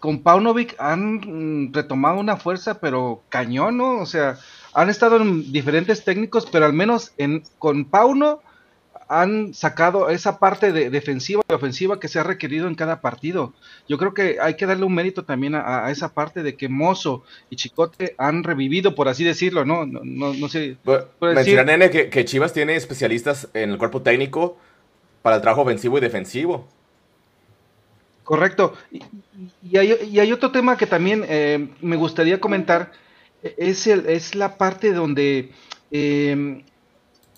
con Paunovic han mm, retomado una fuerza, pero cañón, ¿no? O sea, han estado en diferentes técnicos, pero al menos en, con Pauno han sacado esa parte de defensiva y ofensiva que se ha requerido en cada partido. Yo creo que hay que darle un mérito también a, esa parte de que Mozo y Chicote han revivido, por así decirlo, ¿no? No, no, sé. Menciona, Nene, que, que Chivas tiene especialistas en el cuerpo técnico para el trabajo ofensivo y defensivo. Correcto. Y, hay, otro tema que también eh, me gustaría comentar, es, el, es la parte donde em,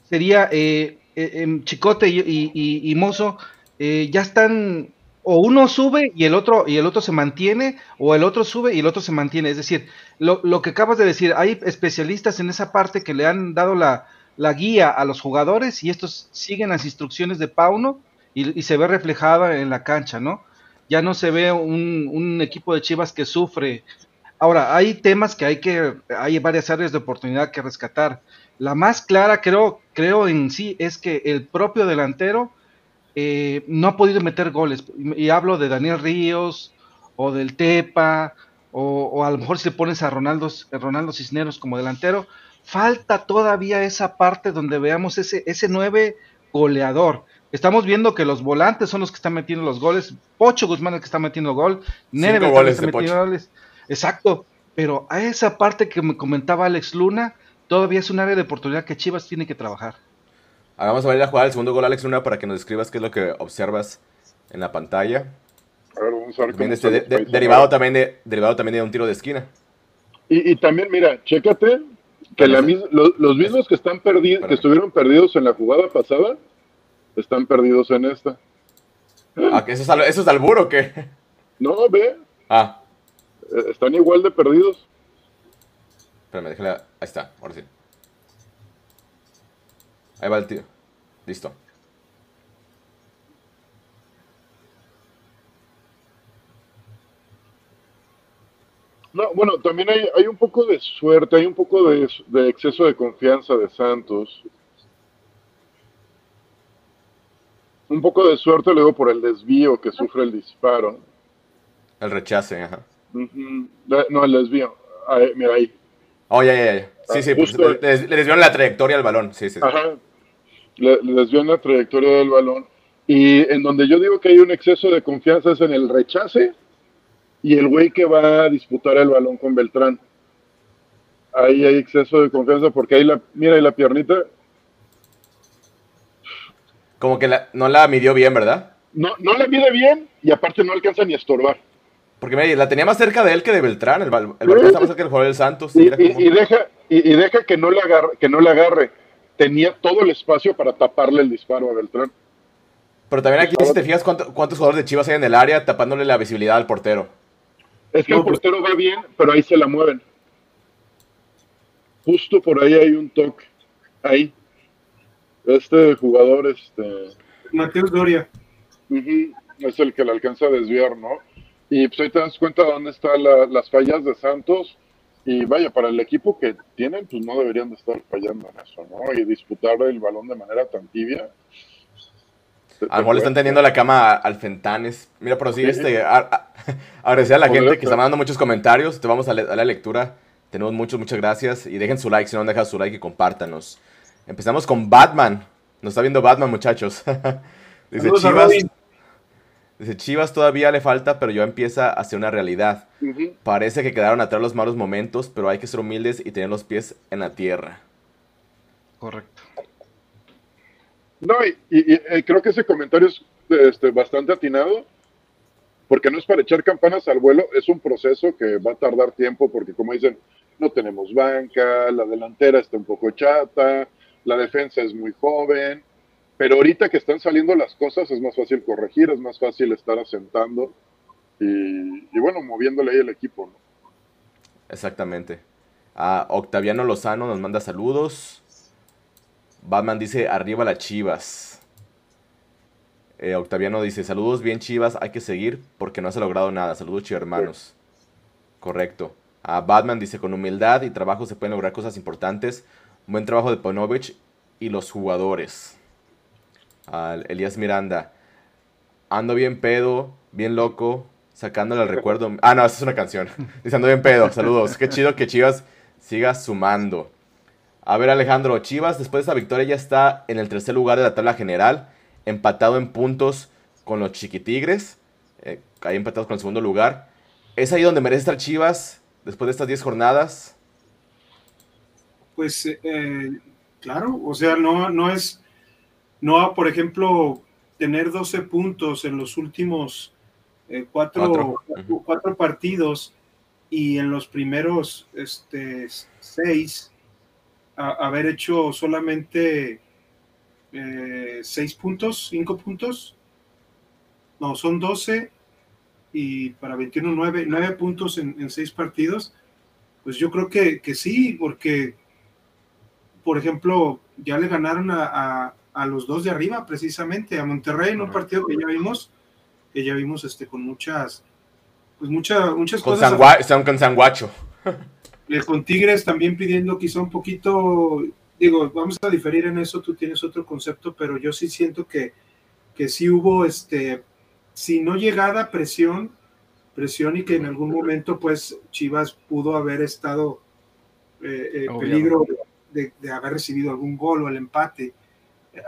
sería eh, eh em, Chicote y, Mozo eh, ya están, o uno sube y el otro y el otro se mantiene, o el otro sube y el otro se mantiene. Es decir, lo, lo que acabas de decir, hay especialistas en esa parte que le han dado la, la guía a los jugadores y estos siguen las instrucciones de Pauno y, y se ve reflejada en la cancha, ¿no? Ya no se ve un, equipo de Chivas que sufre. Ahora, hay temas que hay que, hay varias áreas de oportunidad que rescatar. La más clara, creo, creo en sí, es que el propio delantero eh, no ha podido meter goles. Y hablo de Daniel Ríos o del Tepa, o, a lo mejor si le pones a Ronaldo, Ronaldo Cisneros como delantero, falta todavía esa parte donde veamos ese, ese nueve goleador. Estamos viendo que los volantes son los que están metiendo los goles. Pocho Guzmán es el que está metiendo gol. Nere está metiendo goles. Exacto. Pero a esa parte que me comentaba Alex Luna, todavía es un área de oportunidad que Chivas tiene que trabajar. vamos a ver la jugada del segundo gol, Alex Luna, para que nos describas qué es lo que observas en la pantalla. A ver, vamos a ver cómo este derivado, también de, derivado también de un tiro de esquina. Y, también, mira, chécate que los, mismos que están perdidos, que estuvieron perdidos en la jugada pasada, están perdidos en esta. ¿Ah, eso, es al, ¿Eso es albur o qué? No, ve. Ah. Eh, están igual de perdidos. Espérame. Ahí está, ahora sí. Ahí va el tío. Listo. No, bueno, también hay, hay un poco de suerte, hay un poco de, de exceso de confianza de Santos. Un poco de suerte luego por el desvío que sufre el disparo. El rechace, ajá. No, el desvío. mira ahí. Oh, ya, ya, ya. Sí, sí, pues, le, desvió la trayectoria del balón. Sí, sí. Ajá. Le, le la trayectoria del balón. Y en donde yo digo que hay un exceso de confianza es en el rechace y el güey que va a disputar el balón con Beltrán. Ahí hay exceso de confianza porque ahí la, mira ahí la piernita, como que no la midió bien, ¿verdad? No, no la mide bien y aparte no alcanza ni a estorbar. Porque me, la tenía más cerca de él que de Beltrán. El, el Beltrán está más cerca del jugador del Santos. Y, deja, y, deja que no, la agarre, que no la agarre. Tenía todo el espacio para taparle el disparo a Beltrán. Pero también aquí, si te fijas, ¿cuántos jugadores de Chivas hay en el área tapándole la visibilidad al portero? Es que el pues portero va bien, pero ahí se la mueven. Justo por ahí hay un toque. Ahí este jugador, este... Mateus Doria. es el que le alcanza a desviar, ¿no? Y pues ahí te das cuenta de dónde están las fallas de Santos. Y vaya, para el equipo que tienen, pues no deberían de estar fallando en eso, ¿no? Y disputar el balón de manera tan tibia. A lo mejor le están teniendo la cama al Fentanes. Mira, pero sí, este, agradecer a la gente que está mandando muchos comentarios. Te vamos a, la lectura Tenemos muchos, muchas gracias. Y dejen su like, si no han dejado su like y compártanos. Empezamos con Batman. Nos está viendo Batman, muchachos. Dice Chivas. Dice Chivas todavía le falta, pero ya empieza a ser una realidad. Parece que quedaron atrás los malos momentos, pero hay que ser humildes y tener los pies en la tierra. Correcto. No, y, creo que ese comentario es este, bastante atinado, porque no es para echar campanas al vuelo, es un proceso que va a tardar tiempo, porque como dicen, no tenemos banca, la delantera está un poco chata, la defensa es muy joven, pero ahorita que están saliendo las cosas es más fácil corregir, es más fácil estar asentando y, bueno, moviéndole ahí el equipo. Exactamente. A Octaviano Lozano nos manda saludos. Batman dice, arriba las chivas. Eh, Octaviano dice, saludos bien chivas, hay que seguir porque no se ha logrado nada. Saludos hermanos. Correcto. A Batman dice, con humildad y trabajo se pueden lograr cosas importantes. Buen trabajo de Ponovich y los jugadores. Elías Miranda. Ando bien pedo, bien loco, sacándole el recuerdo. Ah, no, esa es una canción. Dice, ando bien pedo, saludos. Qué chido que Chivas siga sumando. A ver, Alejandro, Chivas después de esa victoria ya está en el tercer lugar de la tabla general, empatado en puntos con los Chiquitigres, eh, ahí empatados con el segundo lugar. ¿Es ahí donde merece estar Chivas después de estas 10 jornadas? Pues eh, claro, o sea, no, no es, no, por ejemplo, tener 12 puntos en los últimos eh, cuatro, cuatro. partidos y en los primeros este, seis haber hecho solamente eh, seis puntos, cinco puntos. No, son 12 y para 21, 9, 9 puntos en, seis partidos. Pues yo creo que, que, sí, porque, por ejemplo, ya le ganaron a, a, los dos de arriba, precisamente, a Monterrey en un partido que ya vimos, que ya vimos este, con muchas, pues muchas muchas con cosas. están con sanguacho. con Tigres también pidiendo quizá un poquito, digo, vamos a diferir en eso, tú tienes otro concepto, pero yo sí siento que, que sí hubo, este, si no llegada presión, presión y que en algún momento pues Chivas pudo haber estado eh, eh peligro de, haber recibido algún gol o el empate.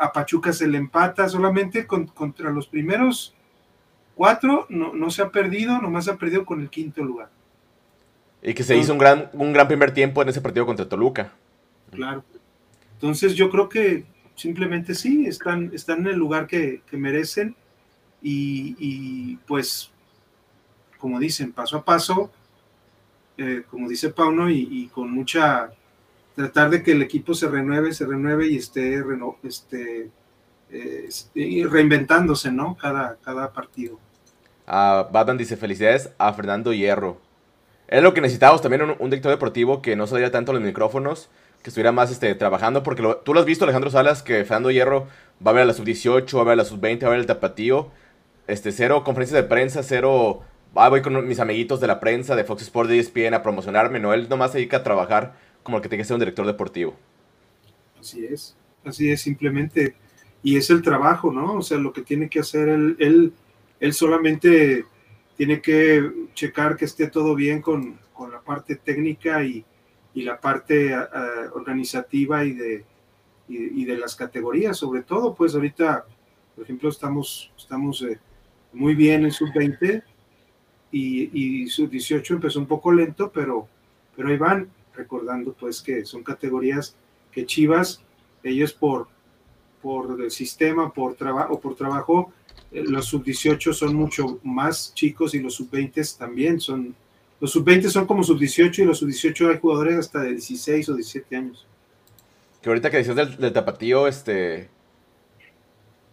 A Pachuca se le empata solamente contra los primeros cuatro, no, no se ha perdido, nomás ha perdido con el quinto lugar. Y que se hizo un gran, un gran primer tiempo en ese partido contra Toluca. Claro. Entonces yo creo que simplemente sí, están, están en el lugar que, merecen y, pues, como dicen, paso a paso, eh, como dice Pauno, y, con mucha, tratar de que el equipo se renueve, se renueve y esté, este, eh, reinventándose, ¿no? Cada, cada partido. Uh, Batman dice felicidades a Fernando Hierro. Es lo que necesitábamos también, un, director deportivo que no saliera tanto los micrófonos, que estuviera más este, trabajando, porque tú lo has visto, Alejandro Salas, que Fernando Hierro va a ver a la sub-18, va a ver a la sub-20, va a ver el tapatío, este, cero conferencias de prensa, cero, ah, voy con mis amiguitos de la prensa, de Fox Sports, de ESPN a promocionarme, no, él nomás se dedica a trabajar como el que tiene que ser un director deportivo. Así es, así es, simplemente, y es el trabajo, ¿no? O sea, lo que tiene que hacer él, él, solamente tiene que checar que esté todo bien con, la parte técnica y, la parte organizativa y de, y, de las categorías, sobre todo, pues ahorita, por ejemplo, estamos, estamos eh, muy bien en sub-20 y, y sub-18 empezó un poco lento, pero, pero ahí van, recordando pues que son categorías que Chivas, ellos por, por el sistema, por trabajo, por trabajo, eh, los sub-18 son mucho más chicos y los sub-20 también son. Los sub-20 son como sub-18 y los sub-18 hay jugadores hasta de 16 o 17 años. Que ahorita que decías del, tapatío, este.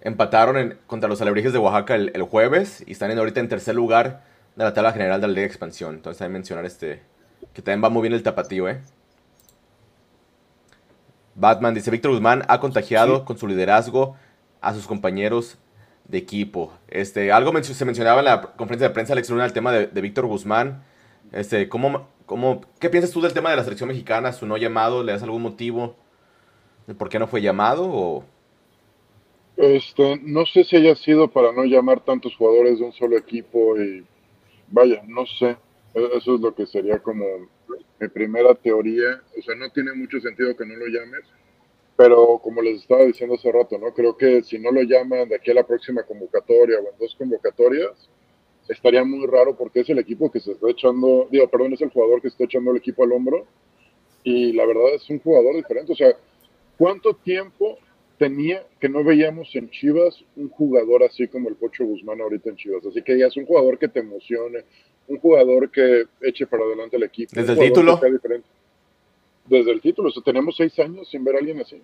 Empataron contra los alebrijes de Oaxaca el, jueves y están en, ahorita en tercer lugar de la tabla general de la Liga de Expansión. Entonces también mencionar este. Que también va muy bien el tapatío, ¿eh? Batman dice: Víctor Guzmán ha contagiado con su liderazgo a sus compañeros de equipo. Este, algo se mencionaba en la conferencia de prensa, Alex Luna, el tema de, Víctor Guzmán. Este, ¿cómo, cómo, ¿Qué piensas tú del tema de la selección mexicana, su no llamado? ¿Le das algún motivo de por qué no fue llamado? O... Este, no sé si haya sido para no llamar tantos jugadores de un solo equipo y vaya, no sé. Eso es lo que sería como mi primera teoría. O sea, no tiene mucho sentido que no lo llames, pero como les estaba diciendo hace rato, ¿no? Creo que si no lo llaman de aquí a la próxima convocatoria o en dos convocatorias, estaría muy raro porque es el equipo que se está echando, digo, perdón, es el jugador que está echando el equipo al hombro y la verdad es un jugador diferente. O sea, ¿cuánto tiempo tenía que no veíamos en Chivas un jugador así como el Pocho Guzmán ahorita en Chivas? Así que ya es un jugador que te emocione, un jugador que eche para adelante el equipo. Desde el título. Desde el título, o sea, tenemos seis años sin ver a alguien así.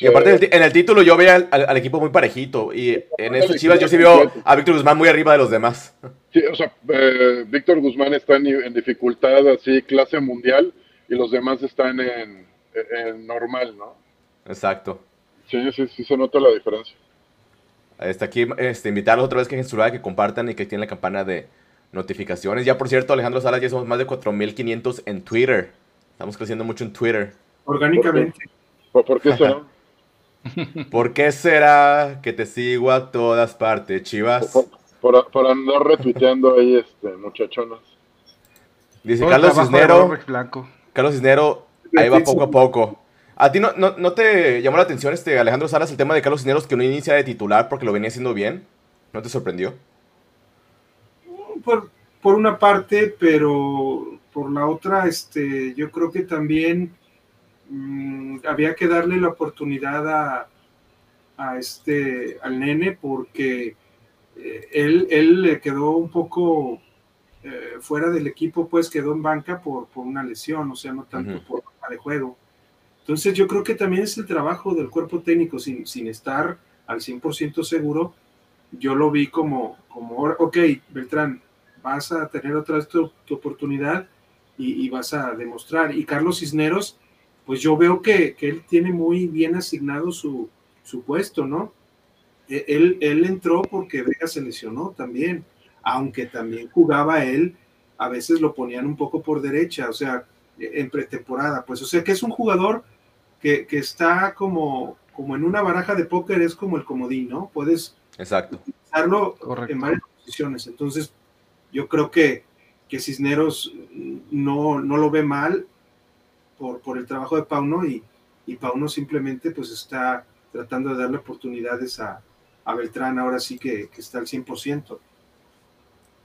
y aparte en el título yo veía al, equipo muy parejito y en estos Chivas yo sí veo a Víctor Guzmán muy arriba de los demás. Sí, o sea, eh, Víctor Guzmán está en, dificultad así, clase mundial, y los demás están en, normal, ¿no? Exacto. Sí, sí, sí se nota la diferencia. Está aquí, este, invitarlos otra vez que en que compartan y que tienen la campana de notificaciones. Ya por cierto, Alejandro Salas, ya somos más de 4500 en Twitter. Estamos creciendo mucho en Twitter. Orgánicamente. ¿Por qué, será? ¿Por qué será que te sigo a todas partes, Chivas? Por, andar retuiteando ahí, este, muchachonas. Dice Carlos Cisnero. Carlos Cisnero, ahí va poco a poco. ¿A ti no, no, te llamó la atención, este Alejandro Salas, el tema de Carlos Cisneros que no inicia de titular porque lo venía haciendo bien? ¿No te sorprendió? Por, por una parte, pero por la otra, este, yo creo que también mm, había que darle la oportunidad a, a este, al nene porque eh, él, él quedó un poco eh, fuera del equipo, pues quedó en banca por, por una lesión, o sea, no tanto por de juego. Entonces yo creo que también es el trabajo del cuerpo técnico sin, sin estar al 100% seguro. Yo lo vi como, como, ok, Beltrán, vas a tener otra vez tu, oportunidad y, vas a demostrar. Y Carlos Cisneros, pues yo veo que, que él tiene muy bien asignado su, su puesto, ¿no? E, él, él entró porque Vega se lesionó también, aunque también jugaba él, a veces lo ponían un poco por derecha, o sea, en pretemporada, pues, o sea que es un jugador que, está como, como en una baraja de póker, es como el comodín, ¿no? Puedes Exacto. utilizarlo en varias posiciones. Entonces, yo creo que, que Cisneros no, no lo ve mal por, por el trabajo de Pauno y, y Pauno simplemente pues está tratando de darle oportunidades a, a Beltrán, ahora sí que, que está al 100%.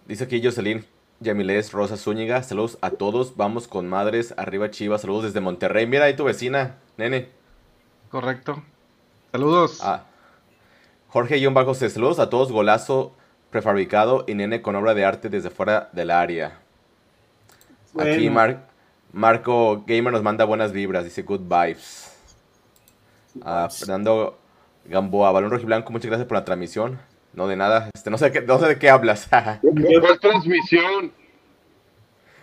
Dice aquí Jocelyn, Yamilés Rosa Zúñiga, saludos a todos, vamos con madres, arriba Chivas, saludos desde Monterrey, mira ahí tu vecina, nene. Correcto. Saludos. Ah. Jorge Bajo se saludos a todos, golazo prefabricado y nene con obra de arte desde fuera del área. Aquí Marco Gamer nos manda buenas vibras, dice good vibes. Ah, Fernando Gamboa, Balón Rojiblanco, muchas gracias por la transmisión. No de nada, este, no, sé de qué, no sé de qué hablas. ¿Cuál transmisión?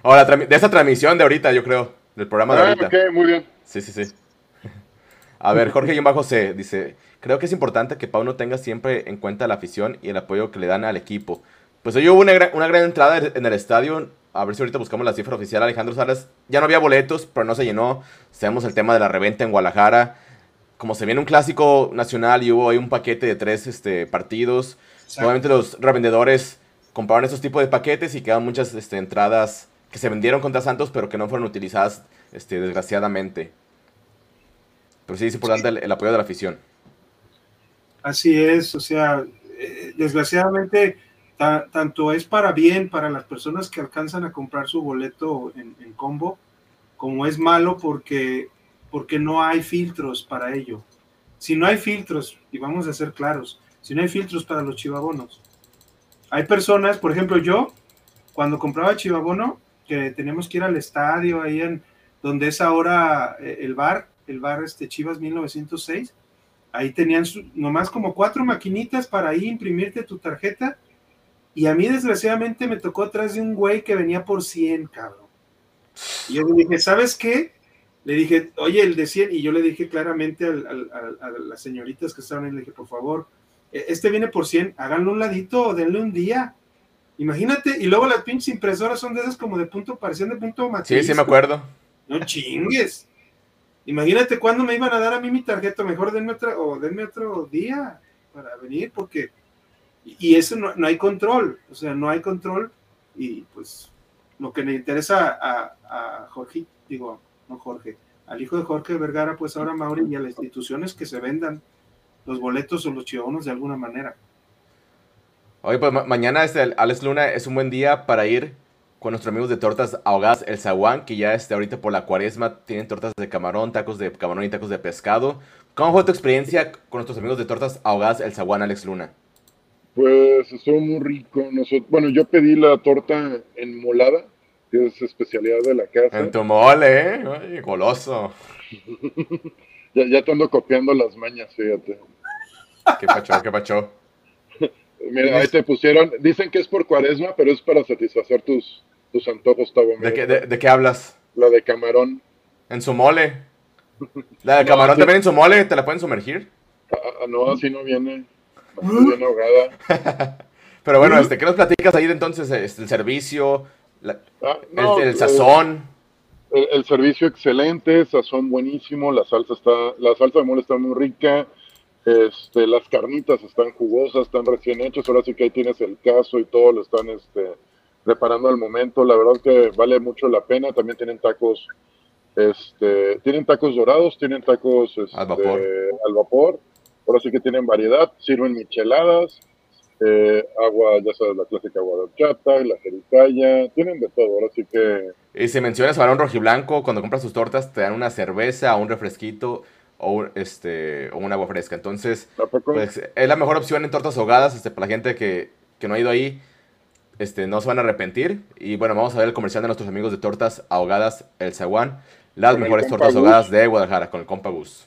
Oh, de esa transmisión de ahorita, yo creo. Del programa de ah, ahorita. Ok, muy bien. Sí, sí, sí. A ver, Jorge Bajo C dice, creo que es importante que Pauno tenga siempre en cuenta la afición y el apoyo que le dan al equipo. Pues hoy hubo una gran, una gran entrada en el estadio, a ver si ahorita buscamos la cifra oficial, Alejandro Salas, ya no había boletos, pero no se llenó, sabemos el tema de la reventa en Guadalajara, como se viene un clásico nacional y hubo ahí un paquete de tres este, partidos, obviamente los revendedores compraron esos tipos de paquetes y quedan muchas este, entradas que se vendieron contra Santos, pero que no fueron utilizadas este, desgraciadamente. Pero sí es importante El, apoyo de la afición. Así es, o sea, eh, desgraciadamente tanto es para bien para las personas que alcanzan a comprar su boleto en, combo, como es malo porque, porque no hay filtros para ello. Si no hay filtros, y vamos a ser claros, si no hay filtros para los chivabonos, hay personas, por ejemplo, yo, cuando compraba chivabono, que tenemos que ir al estadio ahí en donde es ahora eh, el bar, el bar este Chivas 1906, ahí tenían nomás como cuatro maquinitas para ahí imprimirte tu tarjeta y a mí desgraciadamente me tocó atrás de un güey que venía por 100, cabrón. Y yo le dije, ¿sabes qué? Le dije, oye, el de 100, y yo le dije claramente a las señoritas que estaban ahí, le dije, por favor, e, este viene por 100, háganlo un ladito o denle un día. Imagínate, y luego las pinches impresoras son de esas como de punto, parecían de punto matriz. Sí, sí me acuerdo. No chingues. Imagínate cuándo me iban a dar a mí mi tarjeta, mejor denme otro, o denme otro día para venir, porque, y eso no, hay control, o sea, no hay control, y pues lo que le interesa a, a Jorge, digo, no Jorge, al hijo de Jorge Vergara, pues ahora Mauri y a las instituciones que se vendan los boletos o los chivonos de alguna manera. Oye, pues mañana este, Alex Luna es un buen día para ir con nuestros amigos de Tortas Ahogadas El Zaguán, que ya este, ahorita por la cuaresma tienen tortas de camarón, tacos de camarón y tacos de pescado. ¿Cómo fue tu experiencia con nuestros amigos de Tortas Ahogadas El Zaguán, Alex Luna? Pues estuvo muy rico. bueno, yo pedí la torta en molada, que es especialidad de la casa. En tu mole, ¿eh? goloso. ya, ya te ando copiando las mañas, fíjate. Qué pacho, qué pacho. Mira, ahí te pusieron, dicen que es por cuaresma, pero es para satisfacer tus, tus antojos, Tavo. ¿De qué, de, qué hablas? La de camarón. En su mole. ¿La de camarón también en su mole? ¿Te la pueden sumergir? Ah, ah no, así no viene. Bien ahogada. pero bueno, este, ¿qué nos platicas ahí entonces? Este, el servicio, ah, el, sazón. El, el, servicio excelente, sazón buenísimo, la salsa está, la salsa de mole está muy rica este, las carnitas están jugosas, están recién hechas, ahora sí que ahí tienes el caso y todo lo están este, preparando al momento, la verdad que vale mucho la pena, también tienen tacos, este, tienen tacos dorados, tienen tacos este, al, vapor. ahora sí que tienen variedad, sirven micheladas, eh, agua, ya sabes, la clásica agua de horchata, la jericaya, tienen de todo, ahora sí que... Y si mencionas balón rojiblanco, cuando compras tus tortas te dan una cerveza, un refresquito, o, este, o un agua fresca. Entonces, pues, es la mejor opción en tortas ahogadas este, para la gente que, que, no ha ido ahí. Este, no se van a arrepentir. Y bueno, vamos a ver el comercial de nuestros amigos de Tortas Ahogadas El Zaguán. Las mejores tortas ahogadas de Guadalajara con el Compa Gus.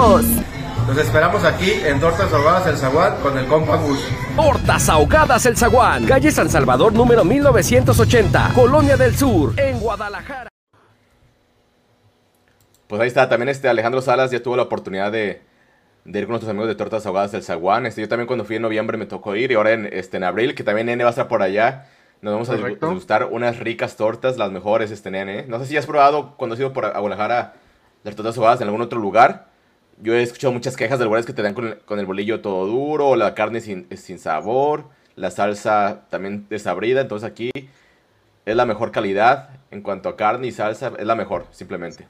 Los esperamos aquí en Tortas Ahogadas El Zaguán con el compa Gus. Tortas Ahogadas El Zaguán, calle San Salvador número 1980, Colonia del Sur, en Guadalajara. Pues ahí está, también este Alejandro Salas ya tuvo la oportunidad de, ir con nuestros amigos de Tortas Ahogadas El Zaguán. Este, yo también cuando fui en noviembre me tocó ir y ahora en, este, en abril, que también Nene va a estar por allá. Nos vamos a gustar unas ricas tortas, las mejores, este Nene. No sé si has probado cuando has ido por Guadalajara las tortas ahogadas en algún otro lugar yo he escuchado muchas quejas de lugares que te dan con el, bolillo todo duro, la carne sin, sin sabor, la salsa también desabrida. Entonces aquí es la mejor calidad en cuanto a carne y salsa, es la mejor, simplemente.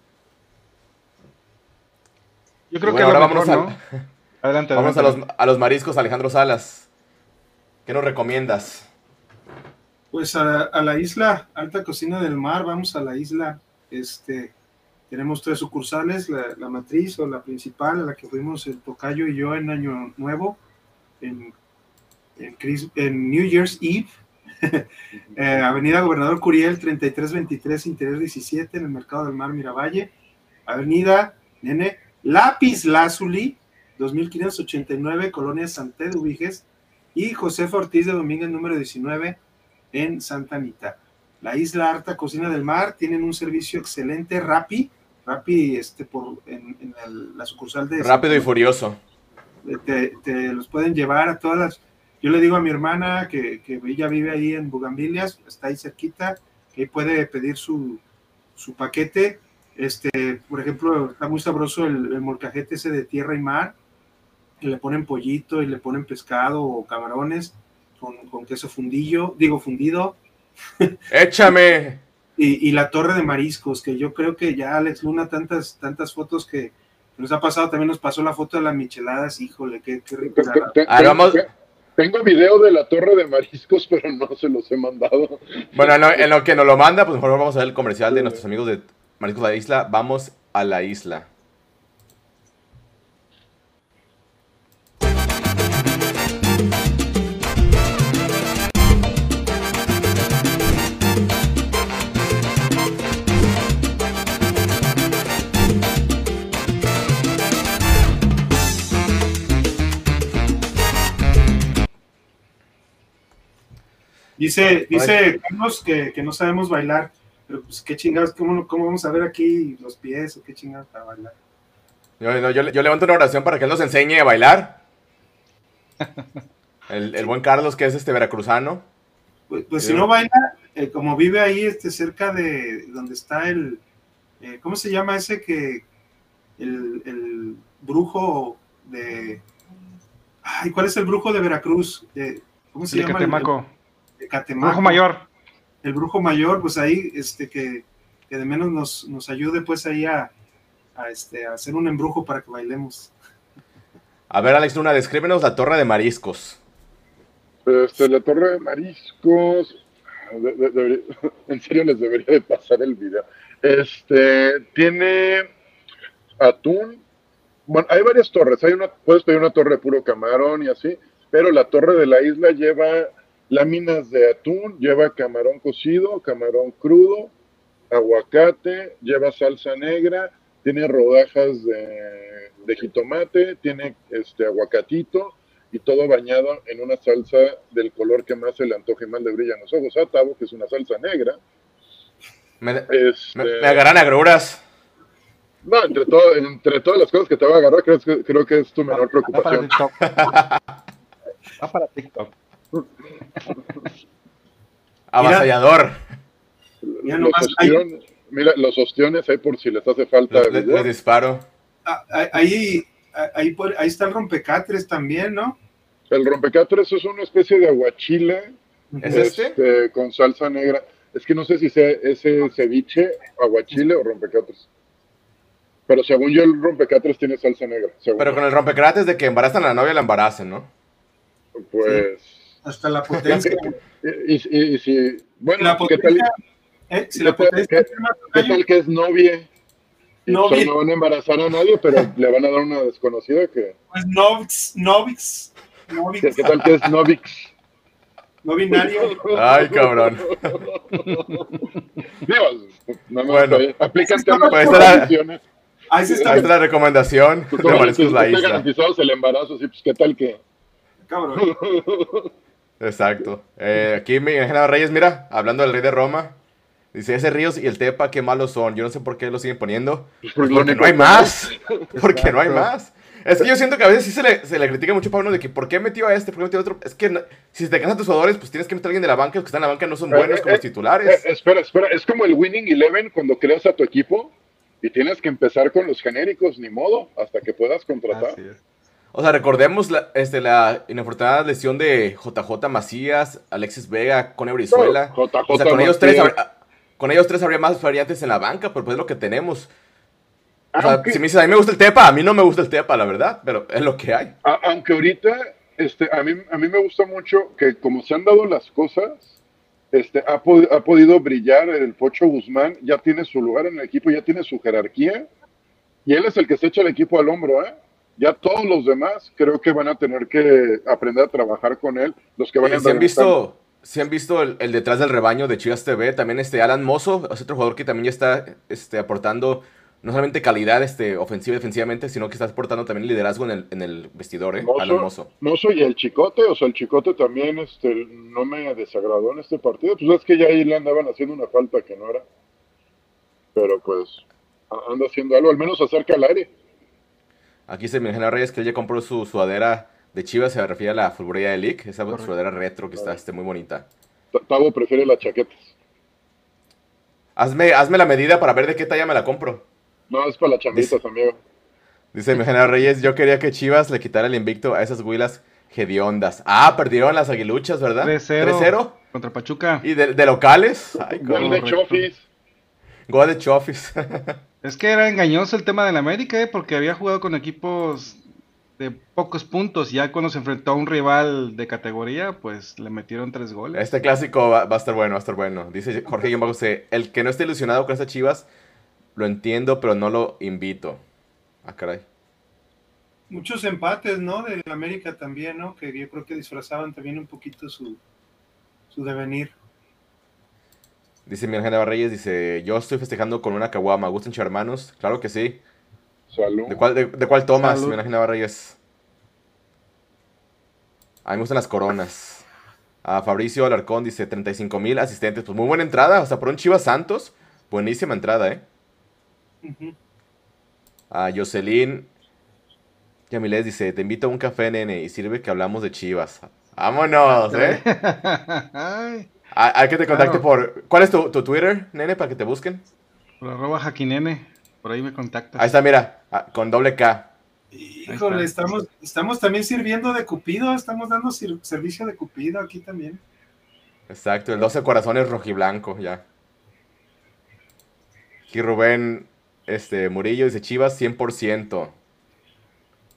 Yo creo que ahora vamos ¿no? Adelante, Vamos a los, a los mariscos, Alejandro Salas. ¿Qué nos recomiendas? Pues a, a, la isla, alta cocina del mar, vamos a la isla, este, tenemos tres sucursales, la, matriz o la principal, a la que fuimos el Tocayo y yo en Año Nuevo, en, en, New Year's Eve, eh, Avenida Gobernador Curiel, 3323, Interior 17, en el Mercado del Mar Miravalle, Avenida Nene, Lápiz Lazuli, 2589, Colonia Santé de y José Ortiz de Domínguez, número 19, en Santa Anita. La isla Harta Cocina del Mar tienen un servicio excelente, Rappi, Rappi, este, por, en, la sucursal de... Rápido y furioso. Te, los pueden llevar a todas las... Yo le digo a mi hermana que, que ella vive ahí en Bugambilias, está ahí cerquita, que puede pedir su, su paquete. Este, por ejemplo, está muy sabroso el, el molcajete ese de tierra y mar, que le ponen pollito y le ponen pescado o camarones con, con queso fundillo, digo fundido. Échame. Y, la torre de mariscos, que yo creo que ya Alex Luna, tantas, tantas fotos que nos ha pasado, también nos pasó la foto de las micheladas, híjole, qué, qué rico. Tengo video de la torre de mariscos, pero no se los he mandado. Bueno, en lo, que nos lo manda, pues mejor vamos a ver el comercial de nuestros amigos de Mariscos de la Isla. Vamos a la isla. Dice, dice Carlos que, que, no sabemos bailar, pero pues qué chingados, ¿cómo, ¿cómo, vamos a ver aquí los pies o qué chingados para bailar? Yo, yo, yo levanto una oración para que él nos enseñe a bailar. El, el, buen Carlos, que es este veracruzano. Pues, pues si no baila, eh, como vive ahí este, cerca de donde está el, eh, ¿cómo se llama ese que, el, el, brujo de, ay, ¿cuál es el brujo de Veracruz? De, ¿Cómo se el llama? Catemaco. El, Catemaco. Brujo mayor. El brujo mayor, pues ahí, este, que, que de menos nos, nos ayude pues ahí a, a, este, a hacer un embrujo para que bailemos. A ver, Alex Luna, descríbenos la torre de mariscos. Este, la torre de mariscos, de, de, de, en serio les debería de pasar el video. Este, tiene atún. Bueno, hay varias torres. Hay una, puedes pedir una torre de puro camarón y así, pero la torre de la isla lleva láminas de atún, lleva camarón cocido, camarón crudo, aguacate, lleva salsa negra, tiene rodajas de, de jitomate, tiene este aguacatito, y todo bañado en una salsa del color que más se le antoje más le brillan los ojos a Tavo, que es una salsa negra. Me, este, me, me agarran agruras. No, entre, todo, entre todas las cosas que te va a agarrar, creo que, creo que es tu menor preocupación. Va para TikTok. Avasallador. Mira, los ostiones, mira, los ostiones ahí por si les hace falta. Les, les disparo. Ah, ahí, ahí, por, ahí está el rompecatres también, ¿no? El rompecatres es una especie de aguachile ¿Es este? este? con salsa negra. Es que no sé si sea ese ceviche, aguachile o rompecatres. Pero según yo, el rompecatres tiene salsa negra. Pero con el rompecatres de que embarazan a la novia la embaracen, ¿no? Pues. Sí. Hasta la potencia. y, y, y, si. Bueno, la ¿qué potencia, tal? eh, si la potencia ¿Qué, ¿qué tal que es novia? No, pues, no van a embarazar a nadie, pero le van a dar una desconocida que. Pues Novix, Novix, Novix. ¿Qué, tal que es Novix? No binario. Ay, cabrón. Dios, no, no, bueno, aplican temas pues la, ahí, está ahí está la recomendación Tú, de Mariscos la Isla. garantizados el embarazo, sí, pues qué tal que. Cabrón. Exacto. Eh, aquí Miguel Reyes, mira, hablando del rey de Roma. Dice, ese Ríos y el Tepa, qué malos son. Yo no sé por qué lo siguen poniendo. Pues porque, porque no hay más. porque no hay más. Es que yo siento que a veces sí se le, se le critica mucho a Pablo de que ¿por qué metió a este? ¿Por qué metió a otro? Es que no, si te cansan tus jugadores, pues tienes que meter a alguien de la banca. Los que están en la banca no son buenos eh, como eh, los titulares. Eh, espera, espera. Es como el Winning Eleven cuando creas a tu equipo y tienes que empezar con los genéricos, ni modo, hasta que puedas contratar. O sea, recordemos la, este, la inafortunada lesión de JJ Macías, Alexis Vega, Cone Brizuela. No, JJ o sea, con ellos, tres, habría, con ellos tres habría más variantes en la banca, pero pues es lo que tenemos. O sea, Aunque- si me dices, a mí me gusta el Tepa, a mí no me gusta el Tepa, la verdad, pero es lo que hay. A- aunque ahorita, este, a mí, a mí me gusta mucho que como se han dado las cosas, este, ha, pod- ha podido brillar el Pocho Guzmán, ya tiene su lugar en el equipo, ya tiene su jerarquía, y él es el que se echa el equipo al hombro, ¿eh? Ya todos los demás creo que van a tener que aprender a trabajar con él, los que van a Eh, si han visto, si han visto el, el detrás del rebaño de Chivas TV, también este Alan Mozo, es otro jugador que también ya está este, aportando no solamente calidad este, ofensiva y defensivamente, sino que está aportando también liderazgo en el, en el vestidor, ¿eh? Alan Mozo, Mozo. Mozo y el Chicote, o sea, el Chicote también este, no me desagradó en este partido. Pues es que ya ahí le andaban haciendo una falta que no era. Pero pues anda haciendo algo, al menos acerca al aire. Aquí se me imagina Reyes que él ya compró su sudadera de Chivas, se refiere a la fulguría de League, esa sudadera retro que está este, muy bonita. Tavo prefiere las chaquetas. Hazme, hazme la medida para ver de qué talla me la compro. No, es para las chambitas, amigo. Dice mi general Reyes, yo quería que Chivas le quitara el invicto a esas huilas hediondas. Ah, perdieron las aguiluchas, ¿verdad? 3-0. 3-0. Contra Pachuca. ¿Y de, de locales? Ay, Gol de correcto. Chofis. Gol de Chofis. Es que era engañoso el tema del América, ¿eh? porque había jugado con equipos de pocos puntos. Ya cuando se enfrentó a un rival de categoría, pues le metieron tres goles. Este clásico va, va a estar bueno, va a estar bueno. Dice Jorge C, el que no esté ilusionado con estas Chivas, lo entiendo, pero no lo invito. Ah, caray. Muchos empates, ¿no? De América también, ¿no? Que yo creo que disfrazaban también un poquito su, su devenir. Dice mi Ángel Reyes, dice, yo estoy festejando con una caguama, ¿gustan hermanos? Claro que sí. Salud. ¿De cuál, de, de cuál tomas, Salud. mi Ángel Reyes? A mí me gustan las coronas. A Fabricio Alarcón dice 35 mil asistentes. Pues muy buena entrada. O sea, por un Chivas Santos, buenísima entrada, ¿eh? A Jocelyn Yamiles dice: Te invito a un café, nene, y sirve que hablamos de Chivas. ¡Vámonos, eh! a, que te contacte por. ¿Cuál es tu, Twitter, nene, para que te busquen? Por arroba jaquinene. Por ahí me contactas. Ahí está, mira, con doble K. Híjole, estamos, estamos también sirviendo de Cupido, estamos dando servicio de Cupido aquí también. Exacto, el 12 corazones rojiblanco, ya. Aquí Rubén este, Murillo dice Chivas 100%.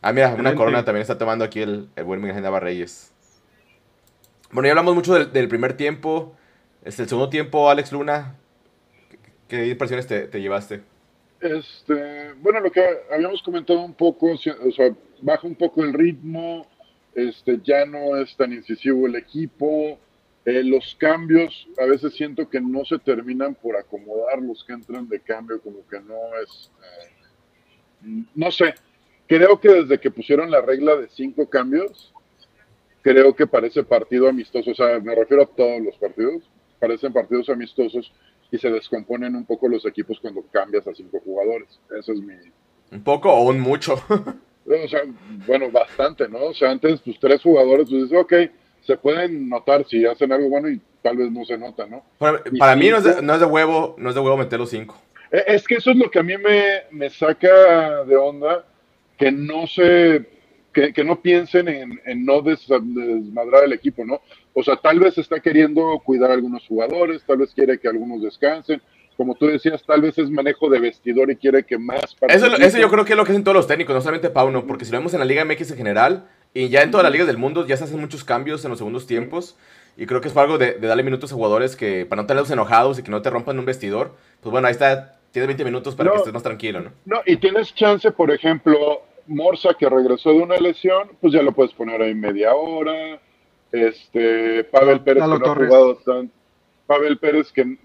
Ah, mira, una corona también está tomando aquí el, el buen Miguel Reyes. Bueno, ya hablamos mucho del, primer tiempo. Este, el segundo tiempo, Alex Luna, ¿qué, impresiones te, te llevaste? Este, bueno, lo que habíamos comentado un poco, o sea, baja un poco el ritmo, este, ya no es tan incisivo el equipo, eh, los cambios a veces siento que no se terminan por acomodar los que entran de cambio, como que no es, eh, no sé, creo que desde que pusieron la regla de cinco cambios, creo que parece partido amistoso, o sea, me refiero a todos los partidos, parecen partidos amistosos y se descomponen un poco los equipos cuando cambias a cinco jugadores. Eso es mi... ¿Un poco o un mucho? o sea, bueno, bastante, ¿no? O sea, antes, pues tres jugadores, pues dices, ok, se pueden notar si hacen algo bueno y tal vez no se nota, ¿no? Para, mí no es, de, no es, de, huevo, no es de huevo meter los cinco. E, es que eso es lo que a mí me, me saca de onda, que no se que, no piensen en, en no desmadrar el equipo, ¿no? O sea, tal vez está queriendo cuidar a algunos jugadores, tal vez quiere que algunos descansen. Como tú decías, tal vez es manejo de vestidor y quiere que más... Eso, eso yo creo que es lo que hacen todos los técnicos, no solamente Pauno, porque si lo vemos en la Liga MX en general, y ya en todas las ligas del mundo ya se hacen muchos cambios en los segundos tiempos. Y creo que es algo de, darle minutos a jugadores que para no tenerlos enojados y que no te rompan un vestidor. Pues bueno, ahí está, tienes 20 minutos para que estés más tranquilo, ¿no? No, y tienes chance, por ejemplo, Morsa que regresó de una lesión, pues ya lo puedes poner ahí media hora. Este, Pavel Pérez que no ha jugado tan, Pavel Pérez que,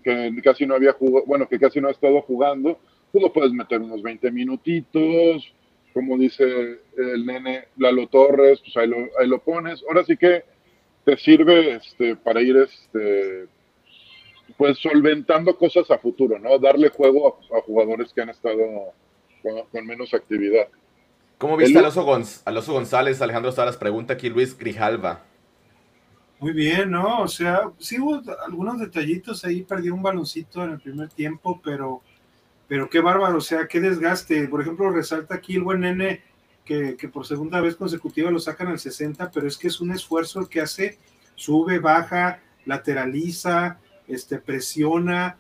casi no había jugado, bueno, que casi no ha estado jugando, pues lo puedes meter unos 20 minutitos, como dice el nene Lalo Torres, pues ahí lo, ahí lo pones. Ahora sí que te sirve este, para ir este, pues solventando cosas a futuro, ¿no? Darle juego a, jugadores que han estado con menos actividad. ¿Cómo viste a Alonso, González? Alejandro Salas pregunta aquí Luis Grijalva. Muy bien, ¿no? O sea, sí hubo algunos detallitos ahí, perdió un baloncito en el primer tiempo, pero, pero qué bárbaro, o sea, qué desgaste. Por ejemplo, resalta aquí el buen nene que, que por segunda vez consecutiva lo sacan al 60, pero es que es un esfuerzo el que hace, sube, baja, lateraliza, este, presiona,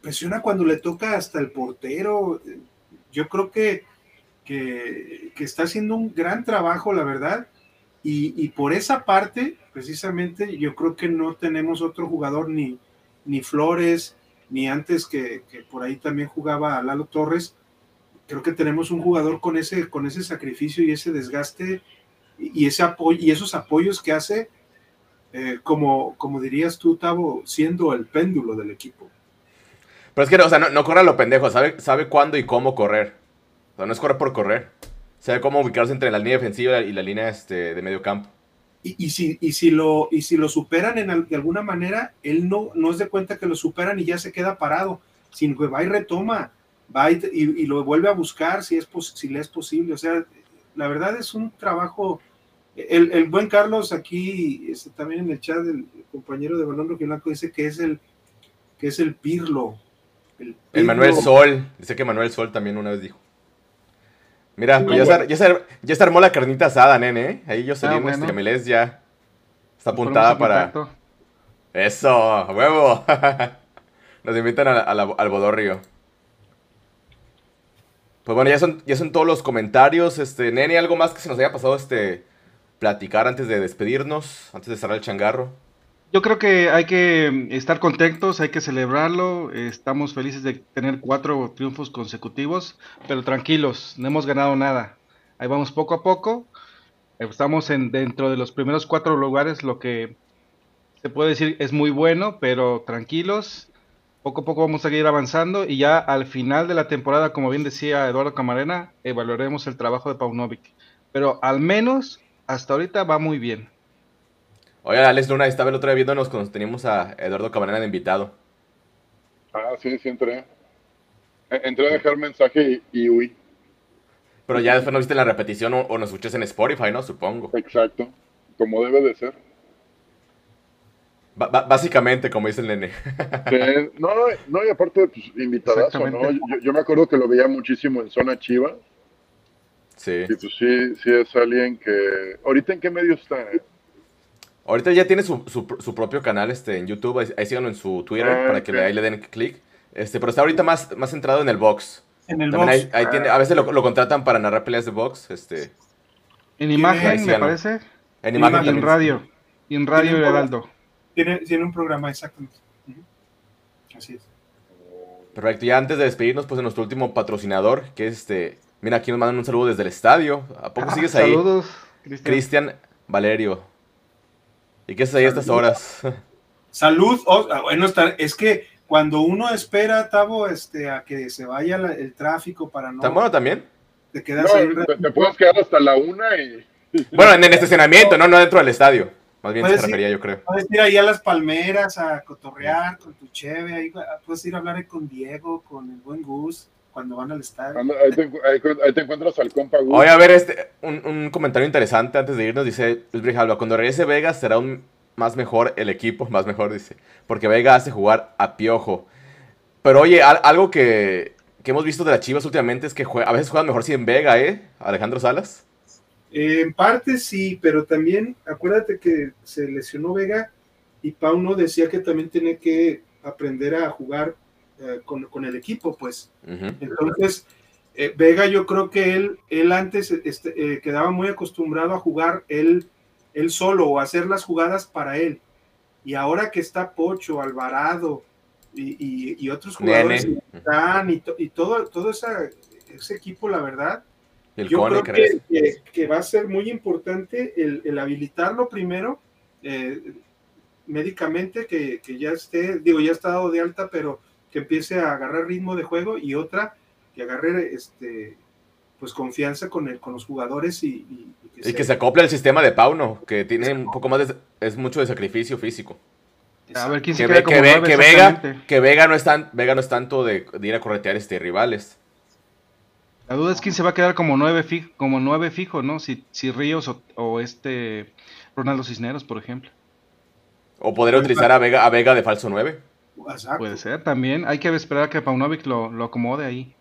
presiona cuando le toca hasta el portero. Yo creo que que, está haciendo un gran trabajo, la verdad, y, por esa parte, precisamente, yo creo que no tenemos otro jugador, ni, ni Flores, ni antes que, por ahí también jugaba Lalo Torres. Creo que tenemos un jugador con ese, con ese sacrificio y ese desgaste y, ese y esos apoyos que hace, eh, como, como dirías tú, Tavo, siendo el péndulo del equipo. Pero es que, o sea, no, no corre lo pendejo, sabe, sabe cuándo y cómo correr no es correr por correr. Sabe cómo ubicarse entre la línea defensiva y la línea este, de medio campo. Y, si, y, si lo, y si lo superan en, de alguna manera, él no, no es de cuenta que lo superan y ya se queda parado, sino que va y retoma, va y, lo vuelve a buscar si, es, si le es posible. O sea, la verdad es un trabajo. El, buen Carlos aquí, este, también en el chat, el compañero de Balón Blanco dice que es el, que es el Pirlo. El, el Manuel Sol, dice que Manuel Sol también una vez dijo. Mira, pues ya, se, ya, se, armó la carnita asada, nene. ¿eh? Ahí yo salí ah, bueno. ya está apuntada para. Eso, huevo. Nos invitan al Bodorrio. Pues bueno, ya son, ya son todos los comentarios. Este, nene, ¿algo más que se nos haya pasado este platicar antes de despedirnos? Antes de cerrar el changarro. Yo creo que hay que estar contentos, hay que celebrarlo. Estamos felices de tener cuatro triunfos consecutivos, pero tranquilos, no hemos ganado nada. Ahí vamos poco a poco. Estamos en, dentro de los primeros cuatro lugares, lo que se puede decir es muy bueno, pero tranquilos. Poco a poco vamos a seguir avanzando y ya al final de la temporada, como bien decía Eduardo Camarena, evaluaremos el trabajo de Paunovic. Pero al menos hasta ahorita va muy bien. Oye, Alex Luna estaba el otro día viéndonos cuando teníamos a Eduardo Camarena de invitado. Ah, sí, sí entré. Entré a dejar mensaje y, y huí. Pero ya después no viste la repetición o, o nos escuchas en Spotify, ¿no? Supongo. Exacto. Como debe de ser. Básicamente, como dice el nene. Sí, no, no, y aparte, pues, invitadazo, ¿no? Yo me acuerdo que lo veía muchísimo en Zona Chiva. Sí. Y pues sí, sí es alguien que... ¿Ahorita en qué medio está? eh? Ahorita ya tiene su, su, su propio canal este, en YouTube. Ahí, ahí síganlo en su Twitter Ah, para que le, ahí le den clic. Este, pero está ahorita más, más centrado en el box. En el También box. ahí- ahí tiene- a veces lo, lo contratan para narrar peleas de box. Este, En imagen, me parece. En y imagen y en radio. Y en radio Tiene un Heraldo. Tiene, tiene un programa, exactamente. Ujú. Así es. Perfecto. Ya antes de despedirnos, pues en nuestro último patrocinador, que es este. Mira, aquí nos mandan un saludo desde el estadio. ¿A poco Ah, sigues ahí? saludos, Cristian. Cristian Valerio. ¿Y qué haces ahí a estas horas? Salud, oh, bueno, está- es que cuando uno espera, Tavo, este, a que se vaya la- el tráfico para no ¿Tan bueno también? te No, quedas ahí un te, te puedes quedar hasta la una y... Bueno, en el estacionamiento, no, no dentro del estadio. Más bien se Puedes ir- refería, yo creo. Puedes ir ahí a las palmeras a cotorrear con tu cheve, ahí, ah, puedes ir a hablar ahí con Diego, con el buen Gus, cuando van al estadio. Ahí te, encu- ahí, ahí te encuentras al compa Gus. Oye, a ver, este, un, un comentario interesante antes de irnos. Dice Luis Brijalva, cuando regrese Vega será un más mejor el equipo, más mejor, dice. Porque Vega hace jugar a piojo. Pero oye, al- algo que, que hemos visto de las Chivas últimamente es que a veces juegan mejor sin Vega, ¿eh? Alejandro Salas. Eh, en parte sí, pero también acuérdate que se lesionó Vega y Pauno decía que también tiene que aprender a jugar eh, con, con el equipo, pues. Entonces, eh, Vega yo creo que él, él antes este, eh, quedaba muy acostumbrado a jugar él, él solo o hacer las jugadas para él. Y ahora que está Pocho, Alvarado y, y- y otros jugadores Nene. que están y, to- y todo, todo esa- ese equipo, la verdad, el yo creo que, que- que va a ser muy importante el, el habilitarlo primero médicamente, que, que ya esté, digo, ya está dado de alta, pero que empiece a agarrar ritmo de juego y otra, que agarre este pues confianza con, el, con los jugadores y, y- y que Y que se acople al sistema de Pauno, que tiene un poco más de, es mucho de sacrificio físico. A ver quién se Que, ve- como que, ve- nueve, que Vega, exactamente. que Vega no es tan, Vega no es tanto de, de ir a corretear este rivales. La duda es quién se va a quedar como nueve fijo, como nueve fijo, ¿no? Si, si Ríos o, o este Ronaldo Cisneros, por ejemplo. O poder utilizar a Vega, a Vega de falso 9. Puede ser también. Hay que esperar a que Paunovic lo, lo acomode ahí.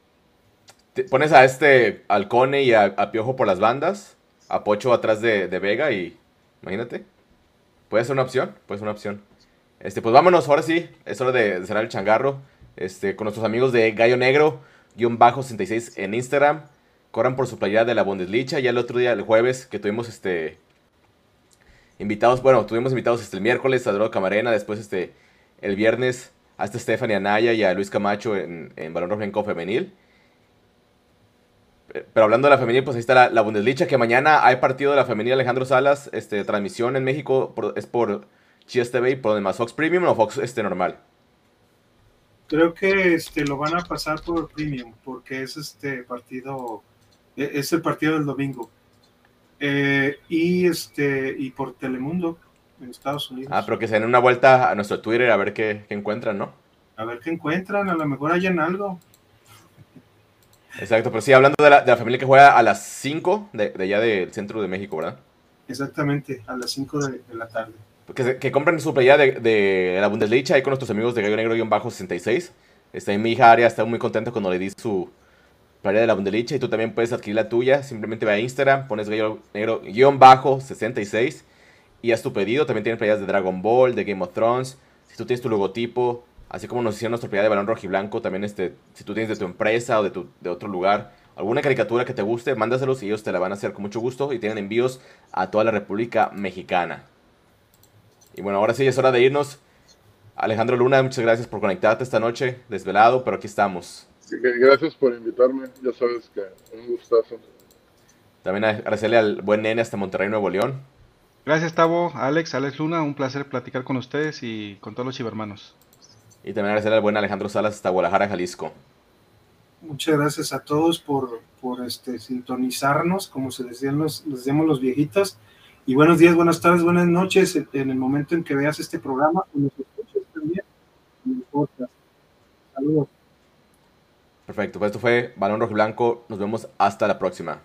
Te pones a este Alcone y a, a Piojo por las bandas, a Pocho atrás de, de Vega y imagínate. Puede ser una opción, puede ser una opción. Este, pues vámonos, ahora sí, es hora de, de cerrar el changarro. Este, con nuestros amigos de Gallo Negro, guion bajo 66 en Instagram. Corran por su playera de la Bundesliga. Ya el otro día, el jueves, que tuvimos este invitados, bueno, tuvimos invitados este, el miércoles a Camarena, después este el viernes a este Stephanie Anaya y a Luis Camacho en, en Balón Rojo Femenil. Pero hablando de la femenil, pues ahí está la, Bundesliga, que mañana hay partido de la femenil Alejandro Salas, este, transmisión en México, por- es por Chivas TV y por demás Fox Premium o Fox este normal. Creo que este, lo van a pasar por Premium, porque es este partido, e- es el partido del domingo. Eh, y este, y por Telemundo en Estados Unidos. Ah, pero que se den una vuelta a nuestro Twitter a ver qué, qué encuentran, ¿no? A ver qué encuentran, a lo mejor hayan algo. Exacto, pero sí, hablando de la, de la familia que juega a las 5 de, de allá del centro de México, ¿verdad? Exactamente, a las 5 de, de la tarde. Que, que compren su playera de, la Bundesliga ahí con nuestros amigos de Gallo Negro-66. Este, mi hija Aria está muy contenta cuando le di su playera de la Bundesliga y tú también puedes adquirir la tuya. Simplemente ve a Instagram, pones Gallo Negro-66 y haz tu pedido. También tienen playeras de Dragon Ball, de Game of Thrones. Si tú tienes tu logotipo, así como nos hicieron nuestra playera de balón rojo y blanco, también este, si tú tienes de tu empresa o de, tu, de otro lugar alguna caricatura que te guste, mándaselos y ellos te la van a hacer con mucho gusto y tienen envíos a toda la República Mexicana. Y bueno, ahora sí es hora de irnos. Alejandro Luna, muchas gracias por conectarte esta noche, desvelado, pero aquí estamos. Gracias por invitarme, ya sabes que un gustazo. También agradecerle al buen nene hasta Monterrey, Nuevo León. Gracias, Tavo, Alex, Alex Luna. Un placer platicar con ustedes y con todos los chivermanos. Y también agradecerle al buen Alejandro Salas hasta Guadalajara, Jalisco. Muchas gracias a todos por, por este, sintonizarnos, como se decían los, les decíamos los viejitos. Y buenos días, buenas tardes, buenas noches en el momento en que veas este programa nos escuches también en el podcast. Saludos. Perfecto, pues esto fue Balón Rojo y Blanco. Nos vemos hasta la próxima.